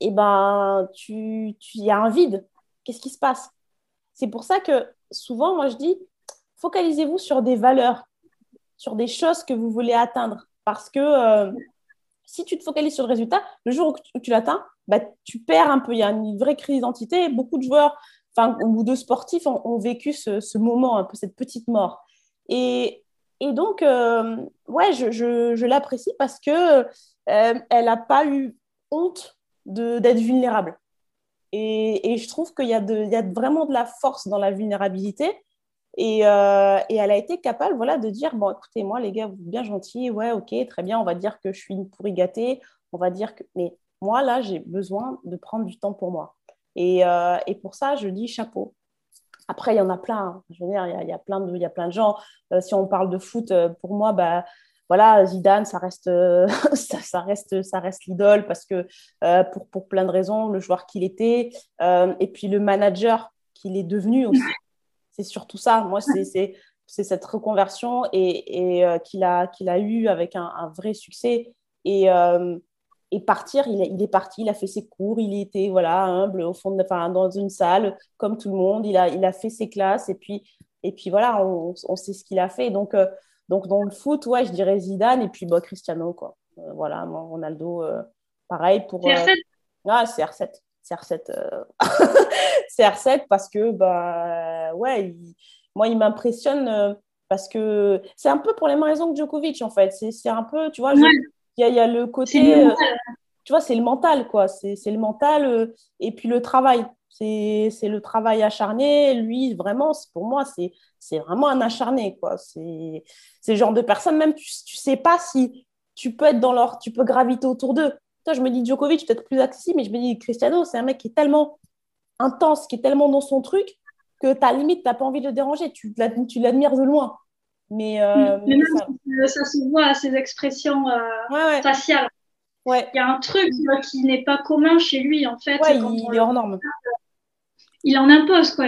et eh ben, tu, tu y a un vide. Qu'est-ce qui se passe? C'est pour ça que souvent, moi, je dis, focalisez-vous sur des valeurs, sur des choses que vous voulez atteindre. Parce que euh, si tu te focalises sur le résultat, le jour où tu, l'atteins, bah, tu perds un peu. Il y a une vraie crise d'identité. Beaucoup de joueurs ou de sportifs ont, vécu ce, moment, un peu cette petite mort. Et, et donc, euh, ouais, je, je, l'apprécie parce que euh, elle n'a pas eu honte d'être vulnérable. Et, et, je trouve qu'il y, y, a vraiment de la force dans la vulnérabilité. Et, euh, et, elle a été capable voilà, de dire Bon, écoutez, moi, les gars, vous êtes bien gentils, ouais, ok, très bien, on va dire que je suis une pourri gâtée, on va dire que. Mais moi, là, j'ai besoin de prendre du temps pour moi. Et, euh, et pour ça, je dis chapeau. Après, il y en a plein. Hein. Je veux dire, il y a, il y a plein, de, il y a plein de gens. Euh, si on parle de foot, pour moi, bah, voilà, Zidane, ça reste, ça, ça, reste, ça reste l'idole parce que pour, pour plein de raisons, le joueur qu'il était, et puis le manager qu'il est devenu aussi c'est surtout ça. Moi, c'est cette reconversion et, et euh, qu'il a, qu'il a eu avec un, vrai succès. Et, euh, et partir, il, il, est parti, il a fait ses cours, il était voilà, humble au fond de, enfin, dans une salle, comme tout le monde. Il a, il a fait ses classes et puis, et puis voilà, on, on sait ce qu'il a fait. Donc, euh, donc, dans le foot, ouais, je dirais Zidane et puis bah, Cristiano. Quoi. voilà, Ronaldo, pareil pour. CR7 Ah, CR7. CR7, CR7 parce que, bah, ouais, moi, il m'impressionne euh, parce que c'est un peu pour les mêmes raisons que Djokovic, en fait. C'est un peu, tu vois, il y, a, y, a le côté. Euh, tu vois, c'est le mental, quoi. C'est le mental euh, et puis le travail. C'est le travail acharné. Lui, vraiment, pour moi, c'est vraiment un acharné, quoi. C'est le genre de personne, même, tu, tu sais pas si tu peux être dans leur. Tu peux graviter autour d'eux je me dis Djokovic, peut-être plus accessible, mais je me dis Cristiano, c'est un mec qui est tellement intense, qui est tellement dans son truc, que ta limite, tu n'as pas envie de le déranger. Tu, l'admires de loin. Mais, euh, ça... se voit à ses expressions euh, faciales. Ouais. Il y a un truc qui n'est pas commun chez lui, en fait. il, est hors norme. Il en impose, quoi.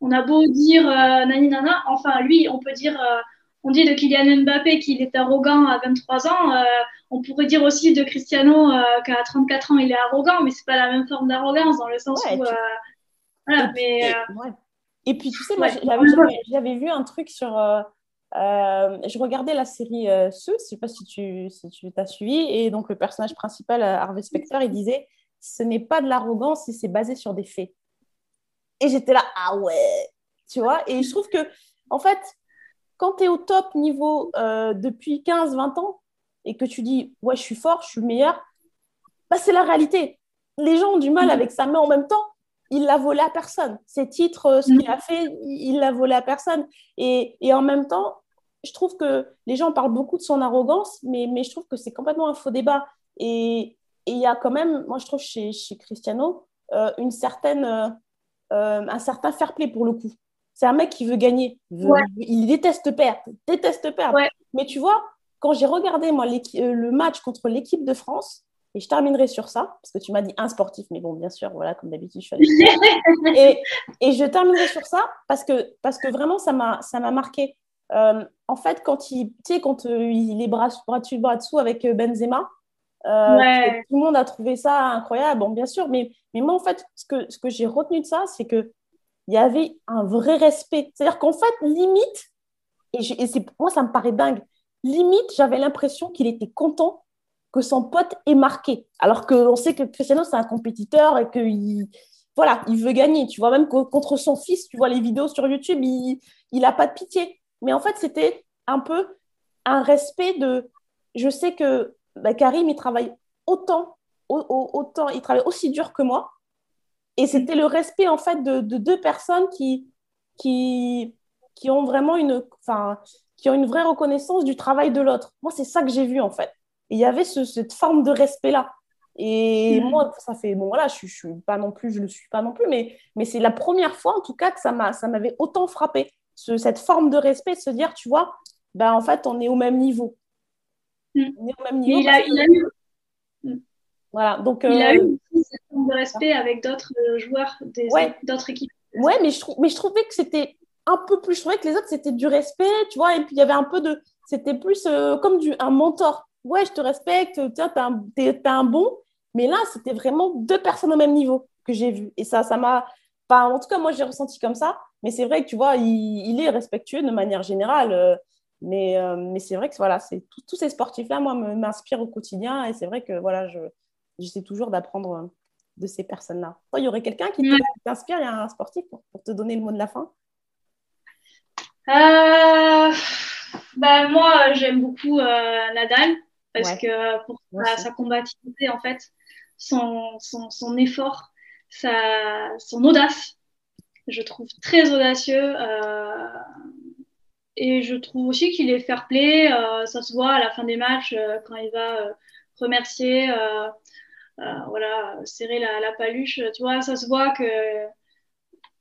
On a beau dire euh, nani nana, enfin, lui, on peut dire on dit de Kylian Mbappé qu'il est arrogant à 23 ans. Euh, on pourrait dire aussi de Cristiano euh, qu'à 34 ans, il est arrogant, mais c'est pas la même forme d'arrogance dans le sens où. Euh, voilà, mais, et, puis, tu sais, moi, j'avais vu un truc sur. je regardais la série Suits, je sais pas si tu si tu t'as suivi, et donc le personnage principal, Harvey Specter, il disait ce n'est pas de l'arrogance si c'est basé sur des faits. Et j'étais là, ah ouais, tu vois, et je trouve que, en fait, quand tu es au top niveau euh, depuis 15-20 ans et que tu dis, ouais, je suis fort, je suis le meilleur, bah, c'est la réalité. Les gens ont du mal mm. avec ça, mais en même temps, il l'a volé à personne. Ses titres, euh, ce qu'il mm. a fait, il l'a volé à personne. Et, et, en même temps, je trouve que les gens parlent beaucoup de son arrogance, mais, mais je trouve que c'est complètement un faux débat. Et il y a quand même, moi je trouve chez, chez Cristiano, euh, une certaine, un certain fair play pour le coup. C'est un mec qui veut gagner. Il déteste perdre. Déteste perdre. Mais tu vois, quand j'ai regardé moi, euh, le match contre l'équipe de France, et je terminerai sur ça, parce que tu m'as dit un sportif, mais bon, bien sûr, voilà, comme d'habitude, je suis et, et je terminerai sur ça parce que, parce que vraiment, ça m'a marqué. Euh, en fait, quand il, quand euh, il est bras, bras dessus, bras dessous avec Benzema, tout le monde a trouvé ça incroyable, bon, bien sûr, mais, mais moi, en fait, ce que, ce que j'ai retenu de ça, c'est que il y avait un vrai respect. C'est-à-dire qu'en fait, limite, et, moi, ça me paraît dingue, limite, j'avais l'impression qu'il était content que son pote ait marqué. Alors qu'on sait que Cristiano, c'est un compétiteur et qu'il voilà, il veut gagner. Tu vois, même contre son fils, tu vois les vidéos sur YouTube, il n'a pas de pitié. Mais en fait, c'était un peu un respect de. Je sais que bah, Karim, il travaille autant, autant, il travaille aussi dur que moi. Et c'était le respect, en fait, de, deux personnes qui, qui, qui ont vraiment une, enfin, qui ont une vraie reconnaissance du travail de l'autre. Moi, c'est ça que j'ai vu, en fait. Il y avait cette forme de respect-là. Et mm. moi, ça fait, bon, voilà, je, ne suis pas non plus, je le suis pas non plus, mais, mais c'est la première fois, en tout cas, que ça m'avait autant frappé. cette forme de respect, de se dire, tu vois, ben, en fait, on est au même niveau. Mm. On est au même niveau. il a, il a eu voilà, donc, il a euh, eu aussi cette forme de respect avec d'autres euh, joueurs d'autres équipes. Ouais, mais je, mais je trouvais que c'était un peu plus. Je trouvais que les autres, c'était du respect, tu vois, et puis il y avait un peu de. C'était plus euh, comme du, un mentor. Ouais, je te respecte, tiens, t'es un, es, un bon. Mais là, c'était vraiment deux personnes au même niveau que j'ai vu. Et ça, ça m'a. Enfin, en tout cas, moi, j'ai ressenti comme ça. Mais c'est vrai que, tu vois, il, il, est respectueux de manière générale. mais, mais c'est vrai que voilà, tous ces sportifs-là, moi, m'inspirent au quotidien. Et c'est vrai que voilà, je, j'essaie toujours d'apprendre euh, de ces personnes-là. Toi, il y aurait quelqu'un qui t'inspire, il y a un sportif pour, te donner le mot de la fin? Euh, bah, Moi, j'aime beaucoup euh, Nadal parce que pour sa, combativité, en fait, son, son, son effort, sa, son audace. Je trouve très audacieux. et je trouve aussi qu'il est fair play. ça se voit à la fin des matchs quand il va remercier, voilà, serrer la, la, paluche. Tu vois, ça se voit que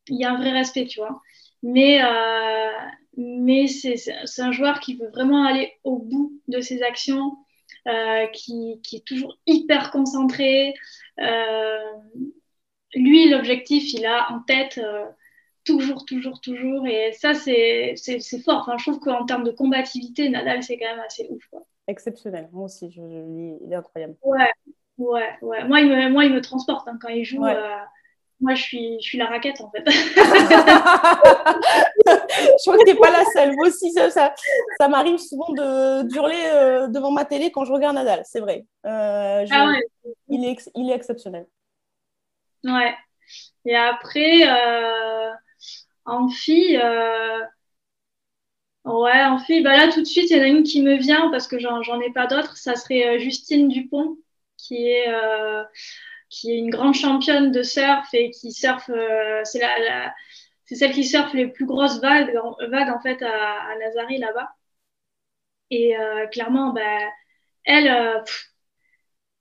il y a un vrai respect, tu vois. Mais, euh, mais c'est un joueur qui veut vraiment aller au bout de ses actions, euh, qui, qui, est toujours hyper concentré. Euh, lui, l'objectif, il a en tête euh, toujours, toujours, toujours. Et ça, c'est fort. Enfin, je trouve qu'en termes de combativité, Nadal, c'est quand même assez ouf. Quoi. Exceptionnel. Moi aussi, je, je, il est incroyable. Ouais, ouais, ouais. Moi, il me, moi, il me transporte hein, quand il joue. Ouais. Moi, je suis, je suis la raquette, en fait. je crois que tu n'es pas la seule. Moi aussi, ça, ça, ça m'arrive souvent de hurler euh, devant ma télé quand je regarde Nadal, c'est vrai. Euh, je, ah ouais. il, est, il est exceptionnel. Ouais. Et après, euh, en fille, euh, ouais, en fille, bah là, tout de suite, il y en a une qui me vient parce que j'en ai pas d'autres. Ça serait Justine Dupont, qui est qui est une grande championne de surf et qui surfe, euh, c'est la, c'est celle qui surfe les plus grosses vagues, vagues en fait à, à Nazari là-bas. Et euh, clairement, bah, elle, euh,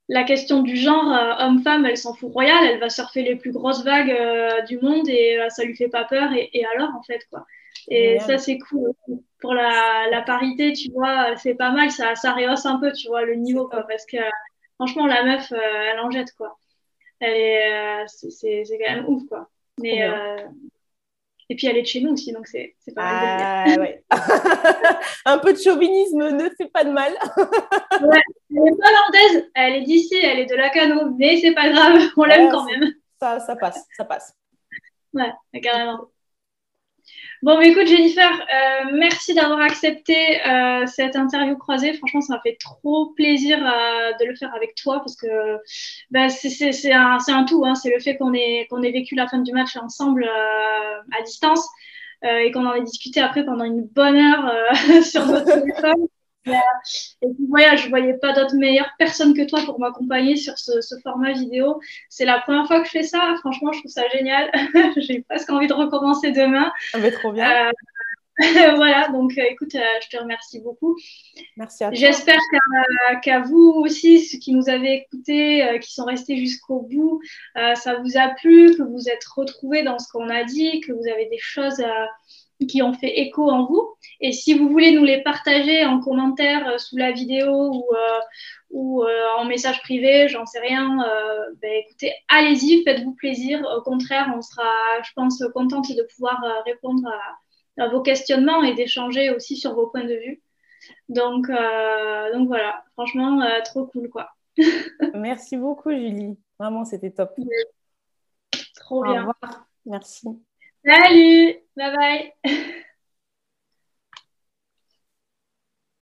la question du genre homme-femme, elle s'en fout royal. Elle va surfer les plus grosses vagues du monde et ça lui fait pas peur. Et, et alors, en fait, quoi. Et ça, c'est cool. Pour la, la, parité, tu vois, c'est pas mal. Ça, ça rehausse un peu, tu vois, le niveau, quoi. Parce que franchement, la meuf, elle en jette, quoi. Euh, c'est quand même ouf, quoi. Mais, euh, et puis elle est de chez nous aussi, donc c'est pas mal. Ah, ouais. Un peu de chauvinisme ne fait pas de mal. ouais, elle est pas hollandaise, elle est d'ici, elle est de la Cano, mais c'est pas grave, on l'aime quand même. Ça, ça passe, ça passe. Ouais, carrément. Bon, mais écoute, Jennifer, euh, merci d'avoir accepté euh, cette interview croisée. Franchement, ça m'a fait trop plaisir euh, de le faire avec toi parce que bah, c'est un, un, tout. Hein. C'est le fait qu'on ait, qu'on ait vécu la fin du match ensemble euh, à distance et qu'on en ait discuté après pendant une bonne heure sur notre téléphone. Et puis voilà, je voyais pas d'autre meilleure personne que toi pour m'accompagner sur ce, ce, format vidéo. C'est la première fois que je fais ça. Franchement, je trouve ça génial. J'ai presque envie de recommencer demain. Ah, mais trop bien. Euh, voilà, donc euh, écoute, euh, je te remercie beaucoup. Merci à toi. J'espère qu'à vous aussi, ceux qui nous avez écoutés, qui sont restés jusqu'au bout, ça vous a plu, que vous êtes retrouvés dans ce qu'on a dit, que vous avez des choses qui ont fait écho en vous. Et si vous voulez nous les partager en commentaire euh, sous la vidéo ou, euh, ou euh, en message privé, j'en sais rien, ben, écoutez, allez-y, faites-vous plaisir. Au contraire, on sera, je pense, contente de pouvoir répondre à, vos questionnements et d'échanger aussi sur vos points de vue. Donc, donc voilà, franchement, trop cool, quoi. Merci beaucoup, Julie. Vraiment, c'était top. Trop bien. Merci. Salut, bye bye.